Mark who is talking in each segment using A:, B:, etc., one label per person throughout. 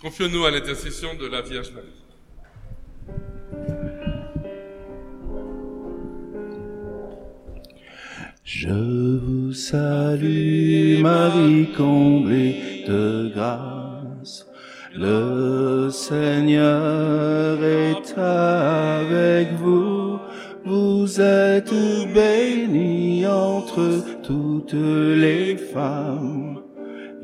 A: Confions-nous à l'intercession de la Vierge Marie.
B: Je vous salue Marie comblée de grâce. Le Seigneur est avec vous. Vous êtes bénie entre toutes les femmes.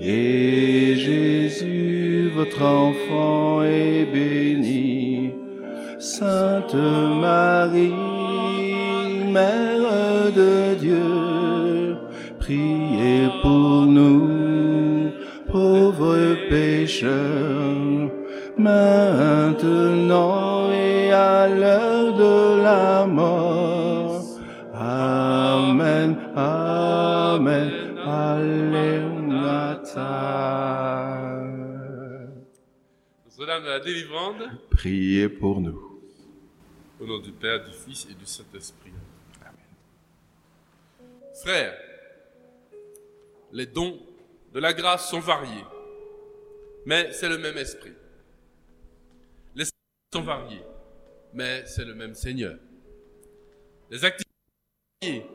B: Et Jésus, votre enfant, est béni. Sainte Marie, Mère de Dieu, priez pour nous, pauvres pécheurs, maintenant et à l'heure
A: délivrande,
B: Priez pour nous.
A: au nom du Père, du Fils et du Saint-Esprit. Frères, les dons de la grâce sont variés, mais c'est le même esprit. Les sont variés, mais c'est le même Seigneur. Les activités sont variées,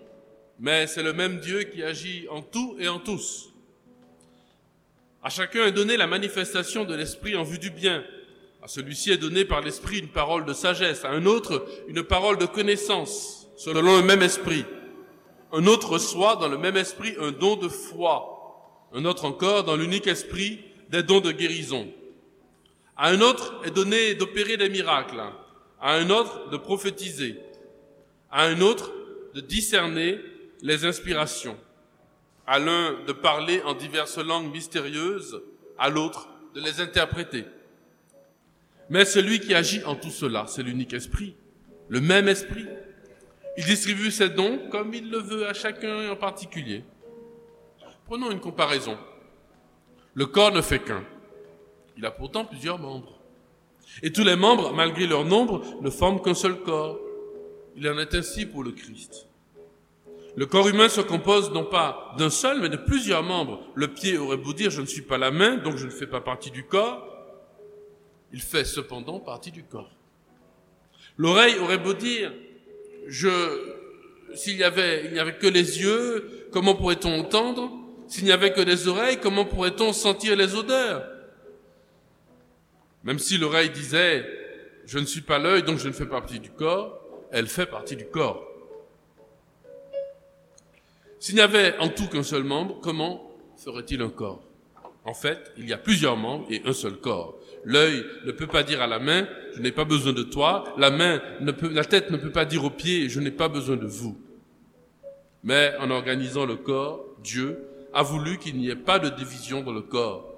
A: mais c'est le même Dieu qui agit en tout et en tous. À chacun est donnée la manifestation de l'Esprit en vue du bien. À celui-ci est donné par l'Esprit une parole de sagesse, à un autre une parole de connaissance, selon le même Esprit. Un autre reçoit dans le même Esprit un don de foi, un autre encore dans l'unique Esprit des dons de guérison. À un autre est donné d'opérer des miracles, à un autre de prophétiser, à un autre de discerner les inspirations, à l'un de parler en diverses langues mystérieuses, à l'autre de les interpréter. Mais celui qui agit en tout cela, c'est l'unique esprit, le même esprit. Il distribue ses dons comme il le veut à chacun en particulier. Prenons une comparaison. Le corps ne fait qu'un. Il a pourtant plusieurs membres. Et tous les membres, malgré leur nombre, ne forment qu'un seul corps. Il en est ainsi pour le Christ. Le corps humain se compose non pas d'un seul, mais de plusieurs membres. Le pied aurait beau dire je ne suis pas la main, donc je ne fais pas partie du corps. Il fait cependant partie du corps. L'oreille aurait beau dire je, s'il y avait, il n'y avait que les yeux, comment pourrait-on entendre? S'il n'y avait que des oreilles, comment pourrait-on sentir les odeurs? Même si l'oreille disait, je ne suis pas l'œil, donc je ne fais pas partie du corps, elle fait partie du corps. S'il n'y avait en tout qu'un seul membre, comment ferait-il un corps? En fait, il y a plusieurs membres et un seul corps. L'œil ne peut pas dire à la main, je n'ai pas besoin de toi. La main la tête ne peut pas dire aux pieds, je n'ai pas besoin de vous. Mais en organisant le corps, Dieu a voulu qu'il n'y ait pas de division dans le corps,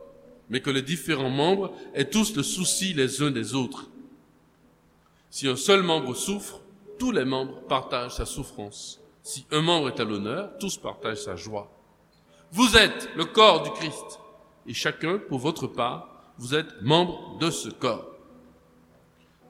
A: mais que les différents membres aient tous le souci les uns des autres. Si un seul membre souffre, tous les membres partagent sa souffrance. Si un membre est à l'honneur, tous partagent sa joie. Vous êtes le corps du Christ, et chacun, pour votre part, vous êtes membre de ce corps.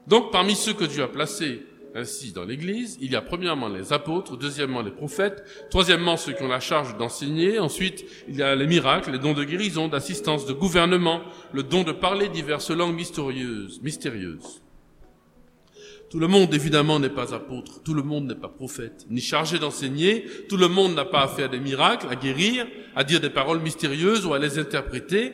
A: Donc, parmi ceux que Dieu a placés ainsi dans l'Église, il y a premièrement les apôtres, deuxièmement les prophètes, troisièmement ceux qui ont la charge d'enseigner, ensuite il y a les miracles, les dons de guérison, d'assistance, de gouvernement, le don de parler diverses langues mystérieuses. Tout le monde, évidemment, n'est pas apôtre, tout le monde n'est pas prophète, ni chargé d'enseigner, tout le monde n'a pas à faire des miracles, à guérir, à dire des paroles mystérieuses ou à les interpréter.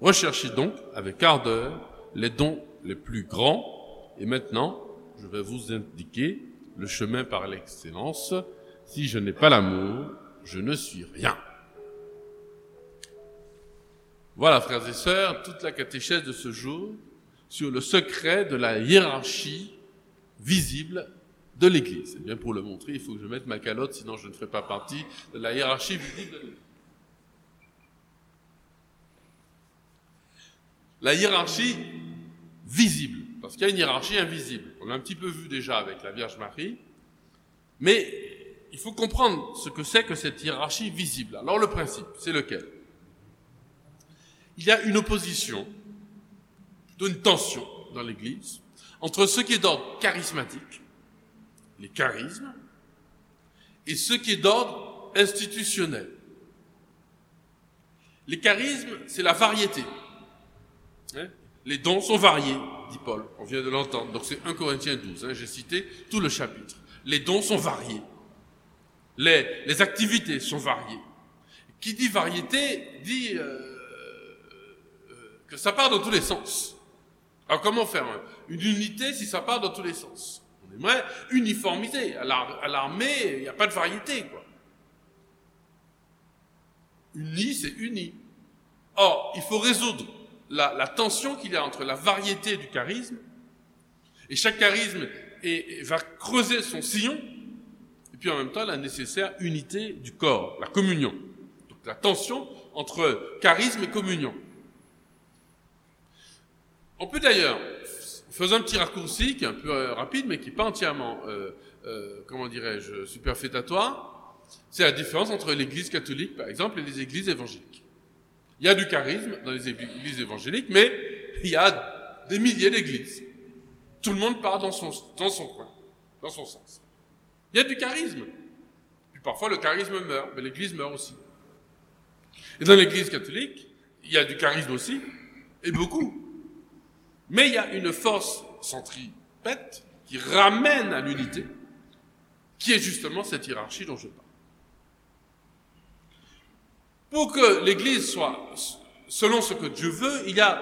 A: Recherchez donc, avec ardeur, les dons les plus grands. Et maintenant, je vais vous indiquer le chemin par l'excellence. Si je n'ai pas l'amour, je ne suis rien. Voilà, frères et sœurs, toute la catéchèse de ce jour sur le secret de la hiérarchie visible de l'Église. Et bien, pour le montrer, il faut que je mette ma calotte, sinon je ne ferai pas partie de la hiérarchie visible de l'Église. La hiérarchie visible, parce qu'il y a une hiérarchie invisible. On l'a un petit peu vu déjà avec la Vierge Marie, mais il faut comprendre ce que c'est que cette hiérarchie visible. Alors le principe, c'est lequel? Il y a une opposition, plutôt une tension dans l'Église, entre ce qui est d'ordre charismatique, les charismes, et ce qui est d'ordre institutionnel. Les charismes, c'est la variété. Hein les dons sont variés, dit Paul, on vient de l'entendre. Donc c'est 1 Corinthiens 12, hein, j'ai cité tout le chapitre. Les dons sont variés. Les, les activités sont variées. Qui dit variété dit euh, euh, que ça part dans tous les sens. Alors comment faire une unité si ça part dans tous les sens On aimerait uniformiser. À l'armée, il n'y a pas de variété. quoi. Uni, c'est uni. Or, il faut résoudre la, tension qu'il y a entre la variété du charisme, et chaque charisme va creuser son sillon, et puis en même temps la nécessaire unité du corps, la communion. Donc la tension entre charisme et communion. On peut d'ailleurs, faisant un petit raccourci qui est un peu euh, rapide, mais qui n'est pas entièrement, euh, euh, comment dirais-je, superfétatoire, c'est la différence entre l'Église catholique, par exemple, et les églises évangéliques. Il y a du charisme dans les églises évangéliques, mais il y a des milliers d'églises. Tout le monde part dans son, dans son coin, dans son sens. Il y a du charisme. Puis parfois le charisme meurt, mais l'église meurt aussi. Et dans l'église catholique, il y a du charisme aussi, et beaucoup. Mais il y a une force centripète qui ramène à l'unité, qui est justement cette hiérarchie dont je parle. Pour que l'Église soit selon ce que Dieu veut, il y a,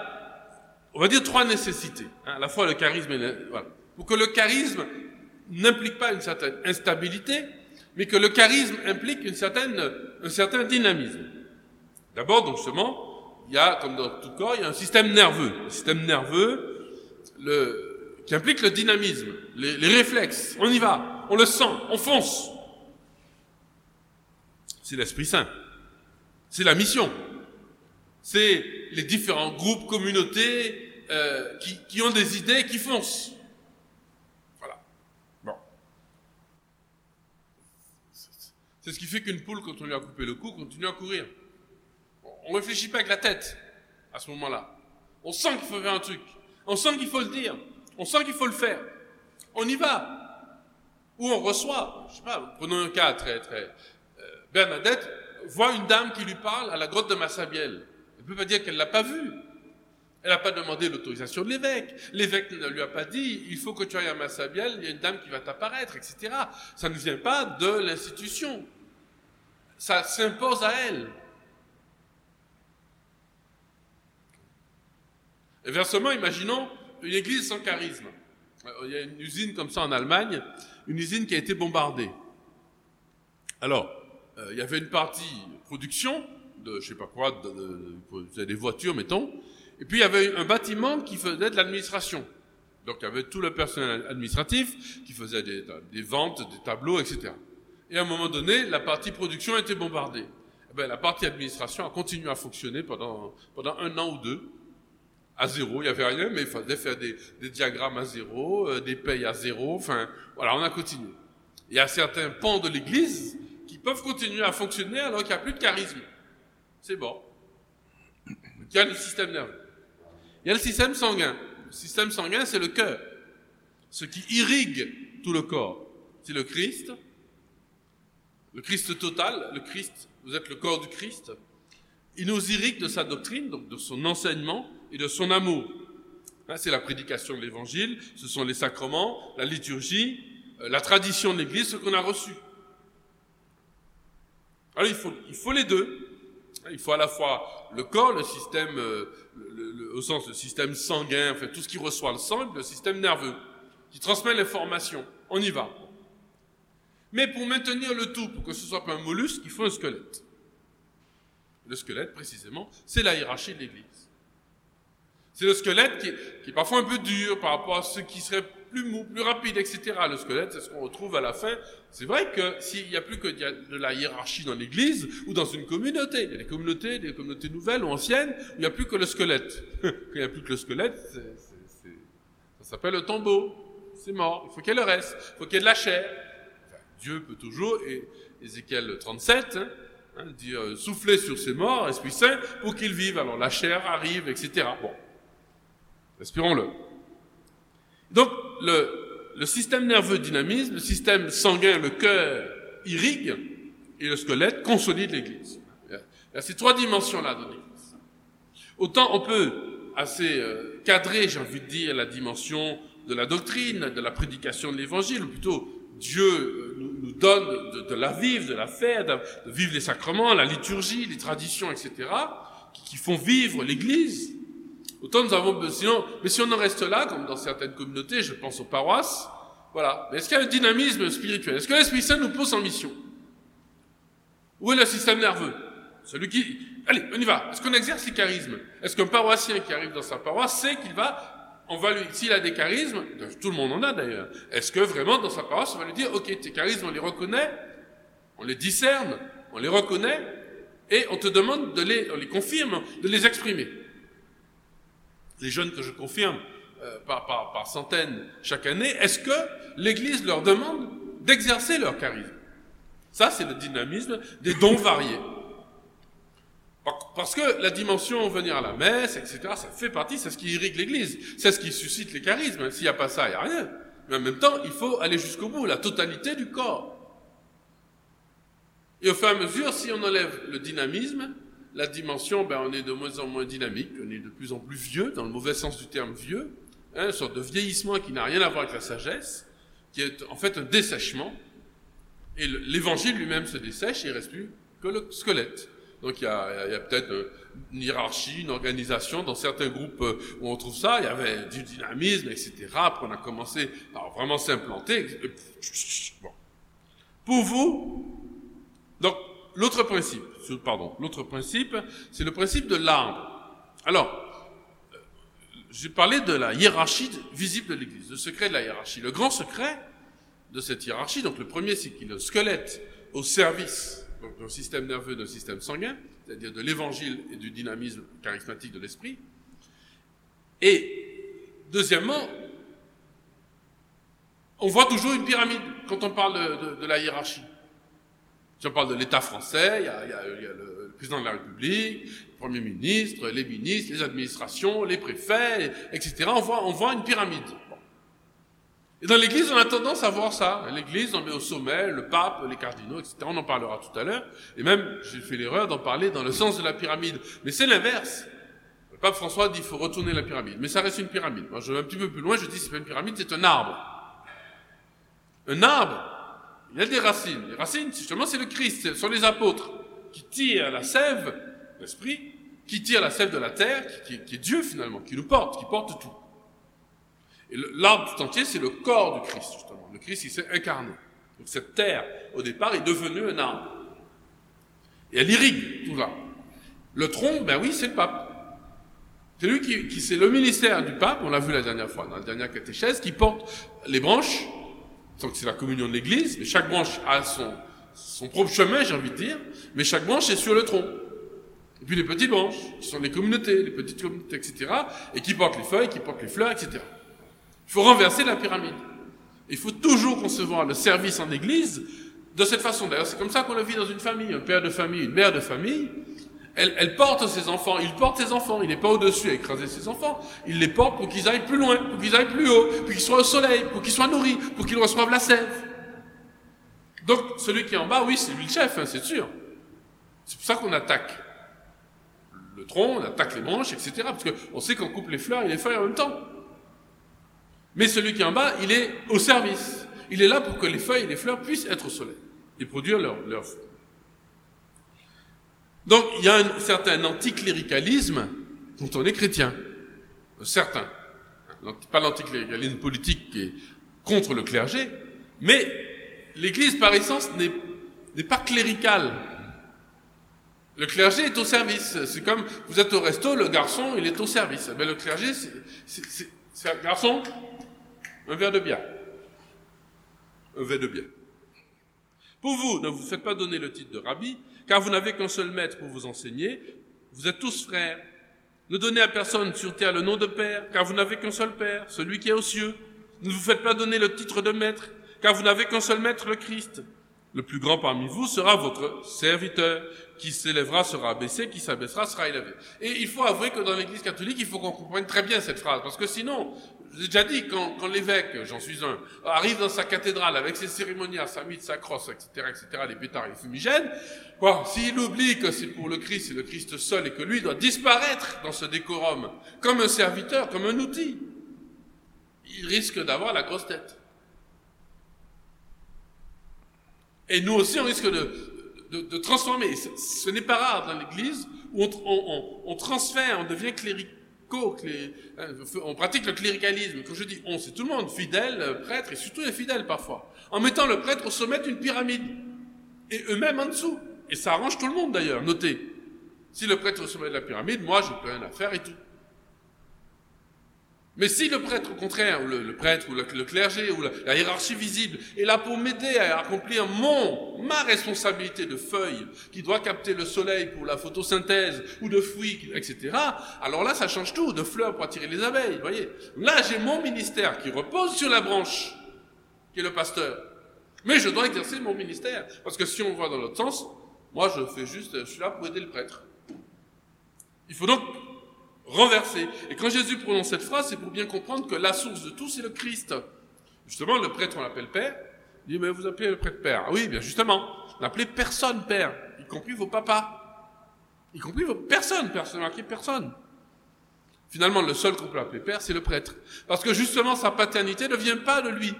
A: on va dire, trois nécessités. Hein, à la fois le charisme et le, voilà. Pour que le charisme n'implique pas une certaine instabilité, mais que le charisme implique une certaine, un certain dynamisme. D'abord, donc justement, il y a, comme dans tout corps, il y a un système nerveux. Un système nerveux le, qui implique le dynamisme, les, les réflexes. On y va, on le sent, on fonce. C'est l'Esprit Saint. C'est la mission. C'est les différents groupes, communautés euh, qui, qui, ont des idées qui foncent. Voilà. Bon. C'est ce qui fait qu'une poule, quand on lui a coupé le cou, continue à courir. On ne réfléchit pas avec la tête à ce moment-là. On sent qu'il faut faire un truc. On sent qu'il faut le dire. On sent qu'il faut le faire. On y va. Ou on reçoit. Je sais pas, prenons un cas très, très. Euh, Bernadette voit une dame qui lui parle à la grotte de Massabielle. Elle ne peut pas dire qu'elle ne l'a pas vue. Elle n'a pas demandé l'autorisation de l'évêque. L'évêque ne lui a pas dit, il faut que tu ailles à Massabielle, il y a une dame qui va t'apparaître, etc. Ça ne vient pas de l'institution. Ça s'impose à elle. Inversement, imaginons une église sans charisme. Il y a une usine comme ça en Allemagne, une usine qui a été bombardée. Alors, euh, il y avait une partie production de je sais pas quoi, de, des voitures, mettons, et puis il y avait un bâtiment qui faisait de l'administration. Donc il y avait tout le personnel administratif qui faisait des, des, ventes, des tableaux, etc. Et à un moment donné, la partie production été bombardée. Eh bien, la partie administration a continué à fonctionner pendant, pendant un an ou deux, à zéro. Il n'y avait rien, mais il fallait faire des, des diagrammes à zéro, euh, des payes à zéro. Enfin, voilà, on a continué. Il y a certains pans de l'Église peuvent continuer à fonctionner alors qu'il n'y a plus de charisme. C'est bon. Il y a le système nerveux. Il y a le système sanguin. Le système sanguin, c'est le cœur. Ce qui irrigue tout le corps. C'est le Christ. Le Christ total. Le Christ, vous êtes le corps du Christ. Il nous irrigue de sa doctrine, donc de son enseignement et de son amour. Hein, c'est la prédication de l'évangile, ce sont les sacrements, la liturgie, euh, la tradition de l'Église, ce qu'on a reçu. Alors il faut, il faut les deux. Il faut à la fois le corps, le système, euh, le, au sens le système sanguin, enfin tout ce qui reçoit le sang, le système nerveux, qui transmet l'information. On y va. Mais pour maintenir le tout, pour que ce soit pas un mollusque, il faut un squelette. Le squelette, précisément, c'est la hiérarchie de l'Église. C'est le squelette qui qui est, parfois un peu dur par rapport à ce qui serait plus mou, plus rapide, etc. Le squelette, c'est ce qu'on retrouve à la fin. C'est vrai que s'il n'y a plus que de la hiérarchie dans l'église ou dans une communauté, il y a des communautés, des communautés nouvelles ou anciennes, il n'y a plus que le squelette. Quand il n'y a plus que le squelette, ça s'appelle le tombeau. C'est mort. Il faut qu'il y ait le reste. Il faut qu'il y ait de la chair. Dieu peut toujours, et Ézéchiel 37, hein, hein, dire euh, souffler sur ces morts, Esprit Saint, pour qu'ils vivent. Alors la chair arrive, etc. Bon. Respirons-le. Donc, le, le système nerveux dynamise, le système sanguin, le cœur irrigue, et le squelette consolide l'Église. Il y a ces trois dimensions-là de l'Église. Autant on peut assez euh, cadré, j'ai envie de dire, la dimension de la doctrine, de la prédication de l'évangile, ou plutôt Dieu euh, nous, donne de, la vivre, de la faire, de, vivre les sacrements, la liturgie, les traditions, etc., qui font vivre l'Église. Autant nous avons sinon, mais si on en reste là, comme dans certaines communautés, je pense aux paroisses, voilà. Mais est-ce qu'il y a un dynamisme spirituel? Est-ce que l'Esprit Saint nous pose en mission? Où est le système nerveux? Celui qui, allez, on y va. Est-ce qu'on exerce les charismes? Est-ce qu'un paroissien qui arrive dans sa paroisse sait qu'il va, on va lui, s'il a des charismes, tout le monde en a d'ailleurs, est-ce que vraiment dans sa paroisse, on va lui dire, ok, tes charismes, on les reconnaît, on les discerne, on les reconnaît, et on te demande de les, on les confirme, de les exprimer? Les jeunes que je confirme euh, par, par, par centaines chaque année, est-ce que l'Église leur demande d'exercer leur charisme? Ça, c'est le dynamisme des dons variés. Parce que la dimension venir à la messe, etc., ça fait partie, c'est ce qui irrigue l'Église, c'est ce qui suscite les charismes. S'il n'y a pas ça, il n'y a rien. Mais en même temps, il faut aller jusqu'au bout, la totalité du corps. Et au fur et à mesure, si on enlève le dynamisme, la dimension, ben, on est de moins en moins dynamique, on est de plus en plus vieux, dans le mauvais sens du terme vieux, hein, une sorte de vieillissement qui n'a rien à voir avec la sagesse, qui est en fait un dessèchement. Et l'évangile lui-même se dessèche et il reste plus que le squelette. Donc il y a, a peut-être une hiérarchie, une organisation. Dans certains groupes où on trouve ça, il y avait du dynamisme, etc. Après, on a commencé à vraiment s'implanter. Bon. Pour vous, donc l'autre principe, pardon, l'autre principe, c'est le principe de l'arbre. Alors, j'ai parlé de la hiérarchie visible de l'Église, le secret de la hiérarchie. Le grand secret de cette hiérarchie, donc le premier, c'est qu'il est le squelette au service d'un système nerveux, d'un système sanguin, c'est-à-dire de l'évangile et du dynamisme charismatique de l'esprit. Et deuxièmement, on voit toujours une pyramide quand on parle de, de, de la hiérarchie. On parle de l'État français, il y a, le président de la République, le Premier ministre, les ministres, les administrations, les préfets, etc. On voit, on voit une pyramide. Et dans l'Église, on a tendance à voir ça. L'Église, on met au sommet le pape, les cardinaux, etc. On en parlera tout à l'heure. Et même, j'ai fait l'erreur d'en parler dans le sens de la pyramide. Mais c'est l'inverse. Le pape François dit qu'il faut retourner la pyramide. Mais ça reste une pyramide. Moi, je vais un petit peu plus loin, je dis c'est pas une pyramide, c'est un arbre. Un arbre, il y a des racines. Les racines, justement, c'est le Christ, ce sont les apôtres qui tirent la sève, l'esprit, qui tirent la sève de la terre, qui, qui, est Dieu finalement, qui nous porte, qui porte tout. Et l'arbre tout entier, c'est le corps du Christ, justement. Le Christ, il s'est incarné. Donc cette terre, au départ, est devenue un arbre. Et elle irrigue tout ça. Le tronc, ben oui, c'est le pape. C'est lui qui, qui c'est le ministère du pape, on l'a vu la dernière fois, dans la dernière catéchèse, qui porte les branches, donc c'est la communion de l'église, mais chaque branche a son, son propre chemin, j'ai envie de dire, mais chaque branche est sur le tronc. Et puis les petites branches, qui sont les communautés, les petites communautés, etc., et qui portent les feuilles, qui portent les fleurs, etc. Il faut renverser la pyramide. Il faut toujours concevoir le service en Église de cette façon. D'ailleurs, c'est comme ça qu'on le vit dans une famille. Un père de famille, une mère de famille, elle, porte ses enfants, il porte ses enfants, il n'est pas au-dessus à écraser ses enfants, il les porte pour qu'ils aillent plus loin, pour qu'ils aillent plus haut, pour qu'ils soient au soleil, pour qu'ils soient nourris, pour qu'ils reçoivent la sève. Donc, celui qui est en bas, oui, c'est lui le chef, hein, c'est sûr. C'est pour ça qu'on attaque le tronc, on attaque les branches, etc. Parce qu'on sait qu'on coupe les fleurs et les feuilles en même temps. Mais celui qui est en bas, il est au service. Il est là pour que les feuilles et les fleurs puissent être au soleil et produire leurs leur fruits. Donc, il y a un certain anticléricalisme quand on est chrétien. Certain. Pas l'anticléricalisme politique qui est contre le clergé, mais l'Église, par essence, n'est pas cléricale. Le clergé est au service. C'est comme, vous êtes au resto, le garçon, il est au service. Mais le clergé, c'est un garçon, un verre de bière. Un verre de bière. Pour vous, ne vous faites pas donner le titre de rabbi, car vous n'avez qu'un seul maître pour vous enseigner. Vous êtes tous frères. Ne donnez à personne sur terre le nom de père, car vous n'avez qu'un seul père, celui qui est aux cieux. Ne vous faites pas donner le titre de maître, car vous n'avez qu'un seul maître, le Christ. Le plus grand parmi vous sera votre serviteur. Qui s'élèvera sera abaissé, qui s'abaissera sera élevé. Et il faut avouer que dans l'Église catholique, il faut qu'on comprenne très bien cette phrase, parce que sinon, j'ai déjà dit, quand, l'évêque, j'en suis un, arrive dans sa cathédrale avec ses cérémoniales, sa mythe, sa crosse, etc., etc., les pétards et les fumigènes, s'il oublie que c'est pour le Christ, c'est le Christ seul, et que lui doit disparaître dans ce décorum, comme un serviteur, comme un outil, il risque d'avoir la grosse tête. Et nous aussi, on risque de, de, de transformer. Ce, n'est pas rare dans l'Église où on, on, on, transfère, on devient cléricaux, clé, hein, on pratique le cléricalisme. Quand je dis on, c'est tout le monde, fidèle, prêtre, et surtout les fidèles parfois, en mettant le prêtre au sommet d'une pyramide, et eux-mêmes en dessous. Et ça arrange tout le monde d'ailleurs, notez. Si le prêtre est au sommet de la pyramide, moi, j'ai plus rien à faire et tout. Mais si le prêtre, au contraire, le, le prêtre, ou le, le, clergé, ou la, la hiérarchie visible, est là pour m'aider à accomplir mon, ma responsabilité de feuille, qui doit capter le soleil pour la photosynthèse, ou de fruits, etc., alors là, ça change tout, de fleurs pour attirer les abeilles, vous voyez. Là, j'ai mon ministère qui repose sur la branche, qui est le pasteur. Mais je dois exercer mon ministère. Parce que si on voit dans l'autre sens, moi, je fais juste, je suis là pour aider le prêtre. Il faut donc renversé. Et quand Jésus prononce cette phrase, c'est pour bien comprendre que la source de tout, c'est le Christ. Justement, le prêtre, on l'appelle Père. Il dit, mais vous appelez le prêtre Père. Ah oui, bien justement, n'appelez personne Père, y compris vos papas. Y compris vos personnes, personne, marqué personne. Finalement, le seul qu'on peut appeler Père, c'est le prêtre. Parce que justement, sa paternité ne vient pas de lui.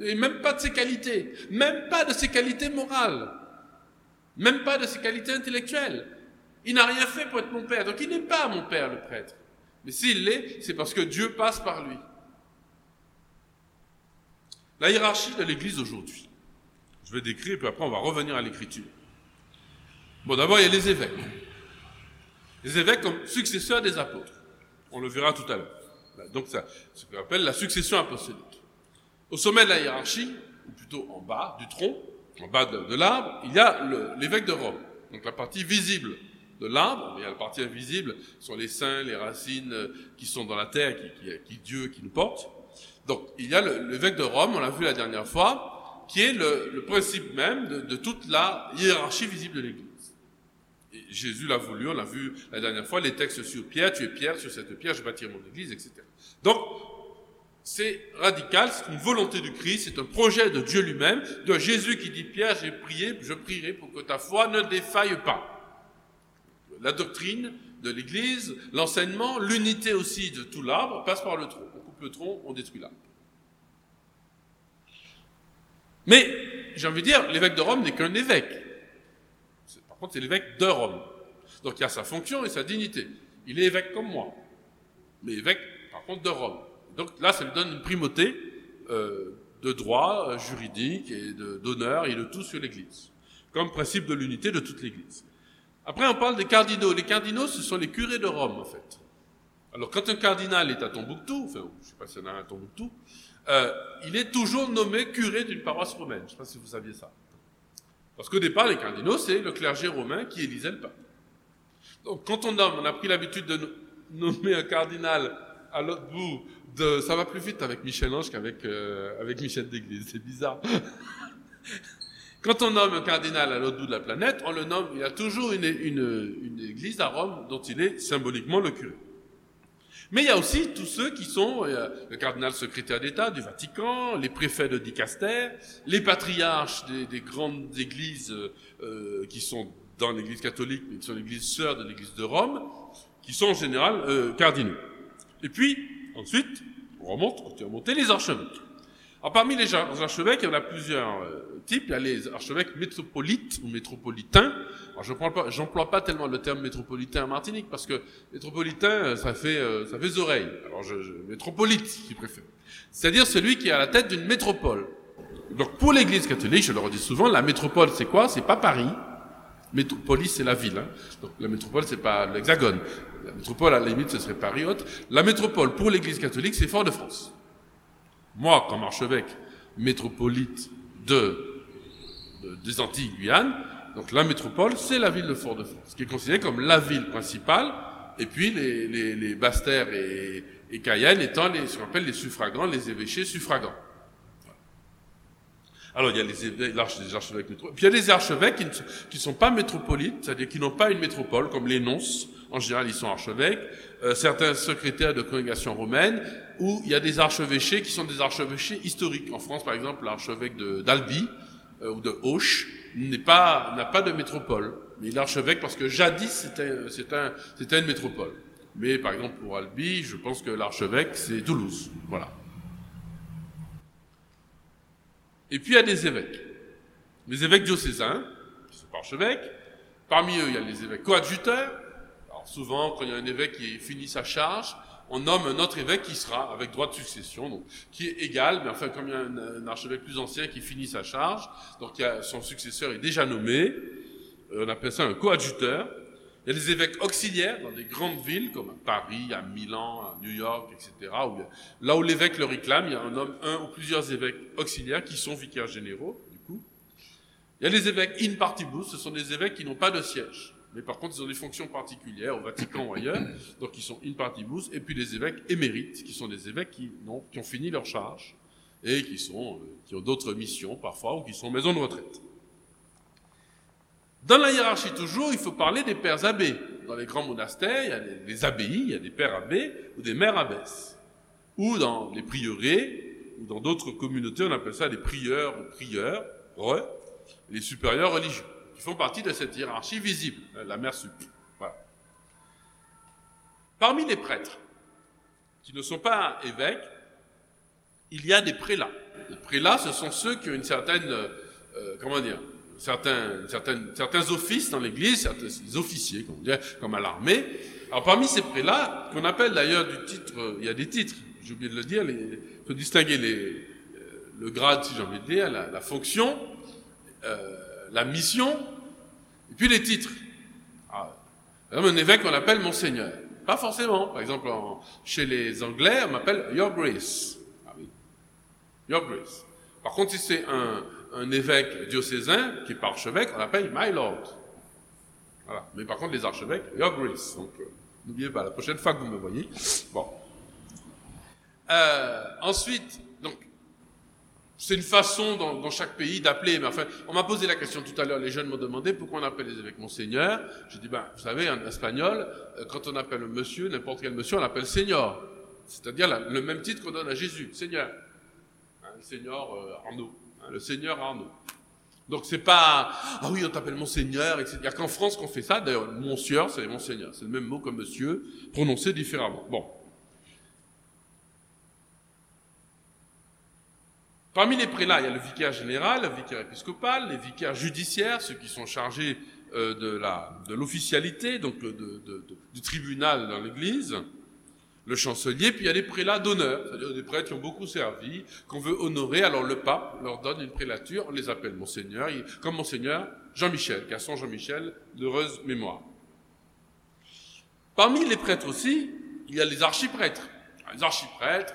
A: Et même pas de ses qualités. Même pas de ses qualités morales. Même pas de ses qualités intellectuelles. Il n'a rien fait pour être mon père, donc il n'est pas mon père, le prêtre. Mais s'il l'est, c'est parce que Dieu passe par lui. La hiérarchie de l'Église aujourd'hui. Je vais décrire, puis après on va revenir à l'Écriture. Bon, d'abord, il y a les évêques. Les évêques comme successeurs des apôtres. On le verra tout à l'heure. Donc, c'est ce qu'on appelle la succession apostolique. Au sommet de la hiérarchie, ou plutôt en bas du tronc, en bas de, de l'arbre, il y a l'évêque de Rome. Donc la partie visible de l'arbre, mais a la partie invisible, sur les seins, les racines qui sont dans la terre, qui, qui, qui Dieu qui nous porte. Donc il y a l'évêque de Rome, on l'a vu la dernière fois, qui est le, le principe même de, de, toute la hiérarchie visible de l'Église. Jésus l'a voulu, on l'a vu la dernière fois, les textes sur Pierre, tu es Pierre, sur cette pierre je bâtirai mon Église, etc. Donc c'est radical, c'est une volonté du Christ, c'est un projet de Dieu lui-même, de Jésus qui dit Pierre, j'ai prié, je prierai pour que ta foi ne défaille pas la doctrine de l'Église, l'enseignement, l'unité aussi de tout l'arbre passe par le tronc. On coupe le tronc, on détruit l'arbre. Mais, j'ai envie de dire, l'évêque de Rome n'est qu'un évêque. Par contre, c'est l'évêque de Rome. Donc il a sa fonction et sa dignité. Il est évêque comme moi. Mais évêque, par contre, de Rome. Donc là, ça lui donne une primauté euh, de droit euh, juridique et d'honneur et de tout sur l'Église. Comme principe de l'unité de toute l'Église. Après, on parle des cardinaux. Les cardinaux, ce sont les curés de Rome, en fait. Alors, quand un cardinal est à Tombouctou, enfin, je ne sais pas s'il y en a un à Tombouctou, euh, il est toujours nommé curé d'une paroisse romaine. Je ne sais pas si vous saviez ça. Parce qu'au départ, les cardinaux, c'est le clergé romain qui élisait le pape. Donc, quand on nomme, on a pris l'habitude de nommer un cardinal à l'autre bout de... Ça va plus vite avec Michel-Ange qu'avec euh, avec Michel d'Église. C'est bizarre. Quand on nomme un cardinal à l'autre bout de la planète, on le nomme, il a toujours une, une, une église à Rome dont il est symboliquement le curé. Mais il y a aussi tous ceux qui sont euh, le cardinal secrétaire d'État du Vatican, les préfets de Dicaster, les patriarches des, des grandes églises euh, qui sont dans l'Église catholique, mais qui sont l'église sœur de l'Église de Rome, qui sont en général euh, cardinaux. Et puis, ensuite, on remonte, on continue à monter les archevêques. Alors, parmi les archevêques, il y en a plusieurs euh, types. Il y a les archevêques métropolites ou métropolitains. Alors, je n'emploie pas, tellement le terme métropolitain en Martinique parce que métropolitain, euh, ça fait, euh, ça fait oreilles. Alors, métropolite, si préfère. C'est-à-dire celui qui est à la tête d'une métropole. Donc, pour l'Église catholique, je le redis souvent, la métropole, c'est quoi? C'est pas Paris. Métropolis, c'est la ville. Hein. Donc, la métropole, c'est pas l'Hexagone. La métropole, à la limite, ce serait Paris haute. La métropole, pour l'Église catholique, c'est Fort-de-France moi, comme archevêque métropolite de, de des Antilles-Guyane, donc la métropole, c'est la ville de Fort-de-France, qui est considérée comme la ville principale, et puis les, les, les Basses-Terres et, et Cayenne étant les, ce qu'on appelle les suffragants, les évêchés suffragants. Alors, il y a les, évêques, les archevêques métropolites. Puis il y a des archevêques qui ne sont pas métropolites, c'est-à-dire qui n'ont pas une métropole, comme les nonces. En général, ils sont archevêques. Euh, certains secrétaires de congrégation romaine, ou il y a des archevêchés qui sont des archevêchés historiques. En France, par exemple, l'archevêque d'Albi euh, ou de Auch n'a pas de métropole, mais il est archevêque parce que jadis c'était une métropole. Mais par exemple pour Albi, je pense que l'archevêque c'est Toulouse, voilà. Et puis il y a des évêques. Les évêques diocésains, qui sont pas archevêques. Parmi eux, il y a les évêques coadjuteurs. Alors souvent, quand il y a un évêque qui finit sa charge, on nomme un autre évêque qui sera avec droit de succession, qui est égal, mais enfin comme il y a un, archevêque plus ancien qui finit sa charge, donc son successeur est déjà nommé, euh, on appelle ça un coadjuteur. Il y a des évêques auxiliaires dans des grandes villes comme à Paris, à Milan, à New York, etc. Là où l'évêque le réclame, il y a un homme, un ou plusieurs évêques auxiliaires qui sont vicaires généraux, du coup. Il y a les évêques in partibus, ce sont des évêques qui n'ont pas de siège. Mais par contre, ils ont des fonctions particulières au Vatican ou ailleurs, donc ils sont in partibus, et puis les évêques émérites, qui sont des évêques qui, ont, fini leur charge, et qui, sont, euh, qui ont d'autres missions parfois, ou qui sont maison de retraite. Dans la hiérarchie toujours, il faut parler des pères abbés. Dans les grands monastères, il y a des, abbayes, il y a des pères abbés ou des mères abbesses. Ou dans les prieurés, ou dans d'autres communautés, on appelle ça des prieurs ou prieurs, les supérieurs religieux, font partie de cette hiérarchie visible, la mère sup. Parmi les prêtres, qui ne sont pas évêques, il y a des prélats. Les prélats, ce sont ceux qui ont une certaine, euh, comment dire, certains, certains offices dans l'Église, certains officiers, comme, comme à l'armée. Alors parmi ces prélats, qu'on appelle d'ailleurs du titre, il y a des titres, j'ai oublié de le dire, il faut distinguer les, euh, le grade, si j'ai envie de dire, la, fonction, euh, la mission, et puis les titres. Ah, un évêque, on appelle Monseigneur. Pas forcément. Par exemple, chez les Anglais, on m'appelle Your Grace. Ah oui. Your Grace. Par contre, si c'est un, un évêque diocésain qui est pas archevêque, on l'appelle My Lord. Voilà. Mais par contre, les archevêques, Your Grace. Donc, euh, n'oubliez pas, la prochaine fois que vous me voyez. Bon. Euh, ensuite, c'est une façon dans, dans chaque pays d'appeler. Mais enfin, on m'a posé la question tout à l'heure, les jeunes m'ont demandé pourquoi on appelle les évêques Monseigneur. J'ai dit, ben, vous savez, en espagnol, euh, quand on appelle un monsieur, n'importe quel monsieur, on l'appelle Seigneur. C'est-à-dire le même titre qu'on donne à Jésus, Seigneur. Hein, Seigneur euh, Arnaud. Hein, le Seigneur Arnaud. Donc c'est pas ah oui on t'appelle monseigneur etc. Il n'y a qu'en France qu'on fait ça. D'ailleurs monsieur c'est monseigneur, c'est le même mot que monsieur prononcé différemment. Bon. Parmi les prélats, il y a le vicaire général, le vicaire épiscopal, les vicaires judiciaires, ceux qui sont chargés euh, de l'officialité, donc du tribunal dans l'Église le chancelier, puis il y a des prélats d'honneur, c'est-à-dire des prêtres qui ont beaucoup servi, qu'on veut honorer. Alors le pape leur donne une prélature, on les appelle monseigneur, comme monseigneur Jean-Michel, car son Jean-Michel d'heureuse mémoire. Parmi les prêtres aussi, il y a les archiprêtres. Les archiprêtres,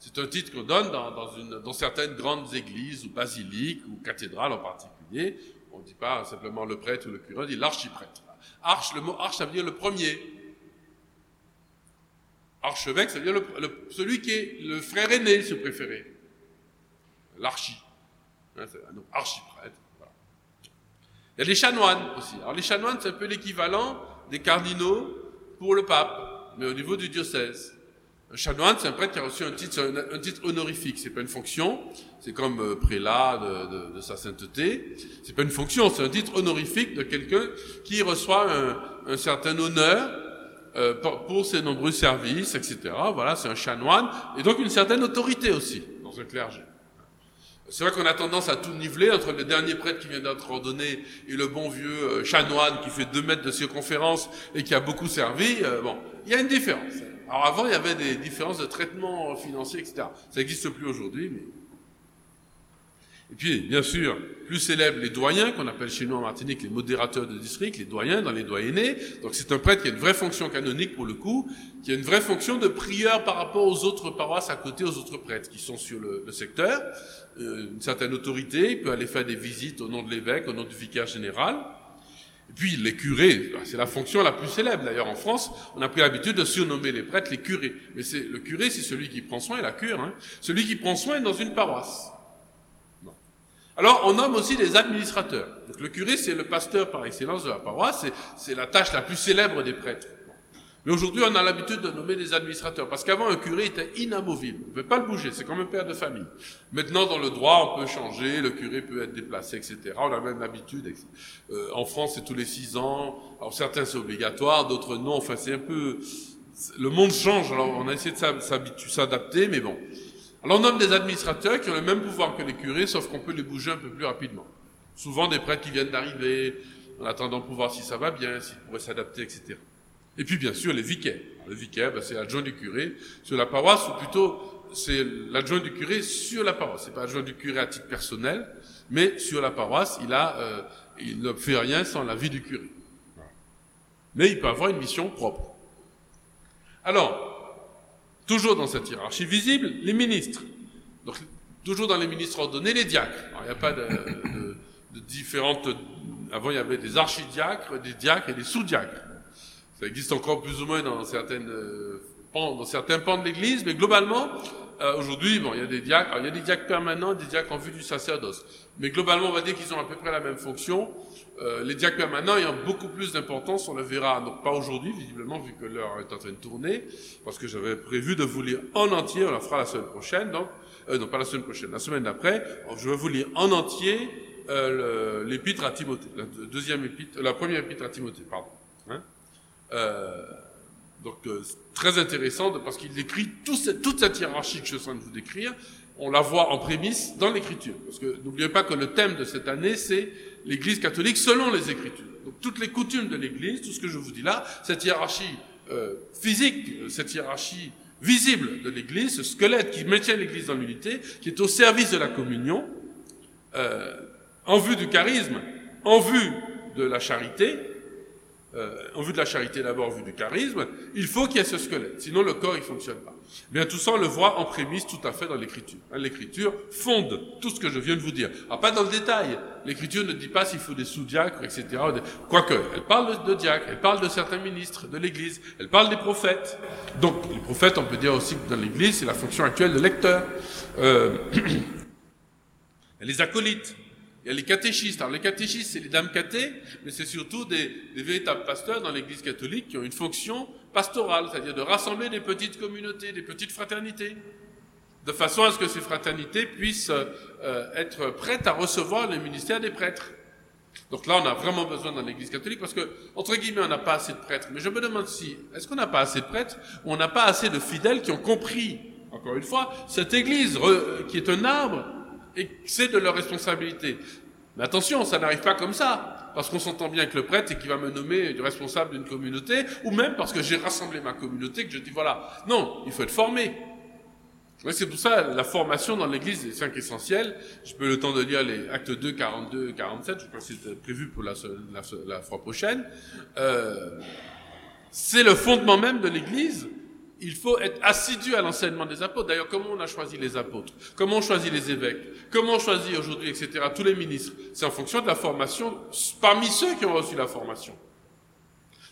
A: c'est un titre qu'on donne dans, certaines grandes églises ou basiliques ou cathédrales en particulier. On ne dit pas simplement le prêtre ou le curé, on dit l'archiprêtre. Arche, le mot arche, ça veut dire le premier. Archevêque, c'est-à-dire le, celui qui est le frère aîné, si vous préférez. L'archi. Hein, donc archiprêtre. Voilà. Il y a les chanoines aussi. Alors les chanoines, c'est un peu l'équivalent des cardinaux pour le pape, mais au niveau du diocèse. Un chanoine, c'est un prêtre qui a reçu un titre, un, titre honorifique. C'est pas une fonction. C'est comme euh, prélat de, de, de, sa sainteté. C'est pas une fonction. C'est un titre honorifique de quelqu'un qui reçoit un, un certain honneur euh, pour, ses nombreux services, etc. Voilà, c'est un chanoine, et donc une certaine autorité aussi dans un clergé. C'est vrai qu'on a tendance à tout niveler entre le dernier prêtre qui vient d'être ordonné et le bon vieux euh, chanoine qui fait deux mètres de circonférence et qui a beaucoup servi. Euh, bon, il y a une différence. Alors avant, il y avait des différences de traitement financier, etc. Ça n'existe plus aujourd'hui, mais et puis, bien sûr, plus célèbres les doyens, qu'on appelle chez nous en Martinique les modérateurs de district, les doyens dans les doyennés. Donc c'est un prêtre qui a une vraie fonction canonique pour le coup, qui a une vraie fonction de prieur par rapport aux autres paroisses à côté, aux autres prêtres qui sont sur le, secteur. Euh, une certaine autorité, il peut aller faire des visites au nom de l'évêque, au nom du vicaire général. Puis les curés, c'est la fonction la plus célèbre. D'ailleurs en France, on a pris l'habitude de surnommer les prêtres les curés. Mais c'est le curé, c'est celui qui prend soin, et la cure, hein, celui qui prend soin dans une paroisse. Alors, on nomme aussi des administrateurs. Donc, le curé, c'est le pasteur par excellence de la paroisse, c'est la tâche la plus célèbre des prêtres. Mais aujourd'hui, on a l'habitude de nommer des administrateurs, parce qu'avant, un curé était inamovible. On ne peut pas le bouger, c'est comme un père de famille. Maintenant, dans le droit, on peut changer, le curé peut être déplacé, etc. On a même l'habitude. Euh, en France, c'est tous les six ans. Alors, certains, c'est obligatoire, d'autres non. Enfin, c'est un peu... Le monde change, alors on a essayé de s'adapter, mais bon. Alors, on nomme des administrateurs qui ont le même pouvoir que les curés, sauf qu'on peut les bouger un peu plus rapidement. Souvent, des prêtres qui viennent d'arriver, en attendant pour voir si ça va bien, s'ils pourraient s'adapter, etc. Et puis bien sûr les vicaires. Le vicaire, ben, c'est l'adjoint du curé sur la paroisse, ou plutôt c'est l'adjoint du curé sur la paroisse. C'est pas l'adjoint du curé à titre personnel, mais sur la paroisse, il a, euh, il ne fait rien sans l'avis du curé. Mais il peut avoir une mission propre. Alors, toujours dans cette hiérarchie visible, les ministres. Donc, toujours dans les ministres ordonnés, les diacres. Alors, il n'y a pas de, de- de différentes. Avant, il y avait des archidiacres, des diacres et des sous-diacres. Ça existe encore plus ou moins dans certaines euh, dans certains pans de l'Église, mais globalement, euh, aujourd'hui, bon, il y a des diacres, il y a des diacres permanents, des diacres en vue du sacerdoce. Mais globalement, on va dire qu'ils ont à peu près la même fonction. Euh, les diacres permanents ayant beaucoup plus d'importance, on le verra, donc pas aujourd'hui, visiblement, vu que l'heure est en train de tourner, parce que j'avais prévu de vous lire en entier, on la fera la semaine prochaine, donc, euh, non, pas la semaine prochaine, la semaine d'après, je vais vous lire en entier euh, l'épître à Timothée, la deuxième épître, la première épître à Timothée, pardon. Hein euh, donc euh, très intéressant parce qu'il décrit tout toute cette hiérarchie que je suis en train de vous décrire. On la voit en prémisse dans l'Écriture. Parce que n'oubliez pas que le thème de cette année, c'est l'Église catholique selon les Écritures. Donc toutes les coutumes de l'Église, tout ce que je vous dis là, cette hiérarchie euh, physique, euh, cette hiérarchie visible de l'Église, ce squelette qui maintient l'Église dans l'unité, qui est au service de la communion, euh, en vue du charisme, en vue de la charité, euh, en vue de la charité d'abord, en vue du charisme, il faut qu'il y ait ce squelette. Sinon, le corps, il fonctionne pas. Bien, tout ça, on le voit en prémisse tout à fait dans l'écriture. Hein, l'écriture fonde tout ce que je viens de vous dire. Alors, pas dans le détail. L'écriture ne dit pas s'il faut des sous-diacres, etc. Quoique, elle parle de, diacres, elle parle de certains ministres de l'église, elle parle des prophètes. Donc, les prophètes, on peut dire aussi que dans l'église, c'est la fonction actuelle de lecteur. Euh, les acolytes, il y a les catéchistes. Alors les catéchistes, c'est les dames cathées, mais c'est surtout des, des véritables pasteurs dans l'Église catholique qui ont une fonction pastorale, c'est-à-dire de rassembler des petites communautés, des petites fraternités, de façon à ce que ces fraternités puissent euh, être prêtes à recevoir le ministère des prêtres. Donc là, on a vraiment besoin dans l'Église catholique parce que, entre guillemets, on n'a pas assez de prêtres. Mais je me demande si, est-ce qu'on n'a pas assez de prêtres ou on n'a pas assez de fidèles qui ont compris, encore une fois, cette Église re- qui est un arbre et c'est de leur responsabilité. Mais attention, ça n'arrive pas comme ça, parce qu'on s'entend bien avec le prêtre et qui va me nommer responsable d'une communauté, ou même parce que j'ai rassemblé ma communauté que je dis voilà. Non, il faut être formé. C'est pour ça la formation dans l'Église est 5 essentielle. Je peux le temps de lire les actes 2, 42, 47. Je pense que c'est prévu pour la, la, la fois prochaine. Euh, c'est le fondement même de l'Église. Il faut être assidu à l'enseignement des apôtres. D'ailleurs, comment on a choisi les apôtres? Comment on choisit les évêques? Comment on choisit aujourd'hui, etc., tous les ministres? C'est en fonction de la formation parmi ceux qui ont reçu la formation.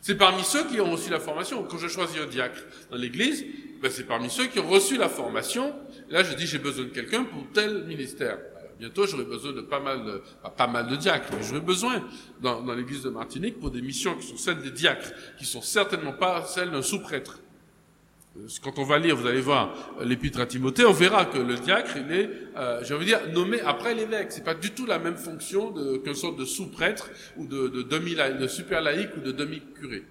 A: C'est parmi ceux qui ont reçu la formation. Quand je choisis un diacre dans l'Église, ben c'est parmi ceux qui ont reçu la formation. Là, je dis j'ai besoin de quelqu'un pour tel ministère. Bientôt, j'aurai besoin de pas mal de, pas, pas mal de diacres, mais j'aurai besoin dans, dans l'Église de Martinique pour des missions qui sont celles des diacres, qui sont certainement pas celles d'un sous-prêtre. Quand on va lire, vous allez voir l'épître à Timothée, on verra que le diacre, il est, euh, j'ai envie de dire, nommé après l'évêque. C'est pas du tout la même fonction qu'une sorte de sous-prêtre ou de, de demi de super laïque ou de demi-curé.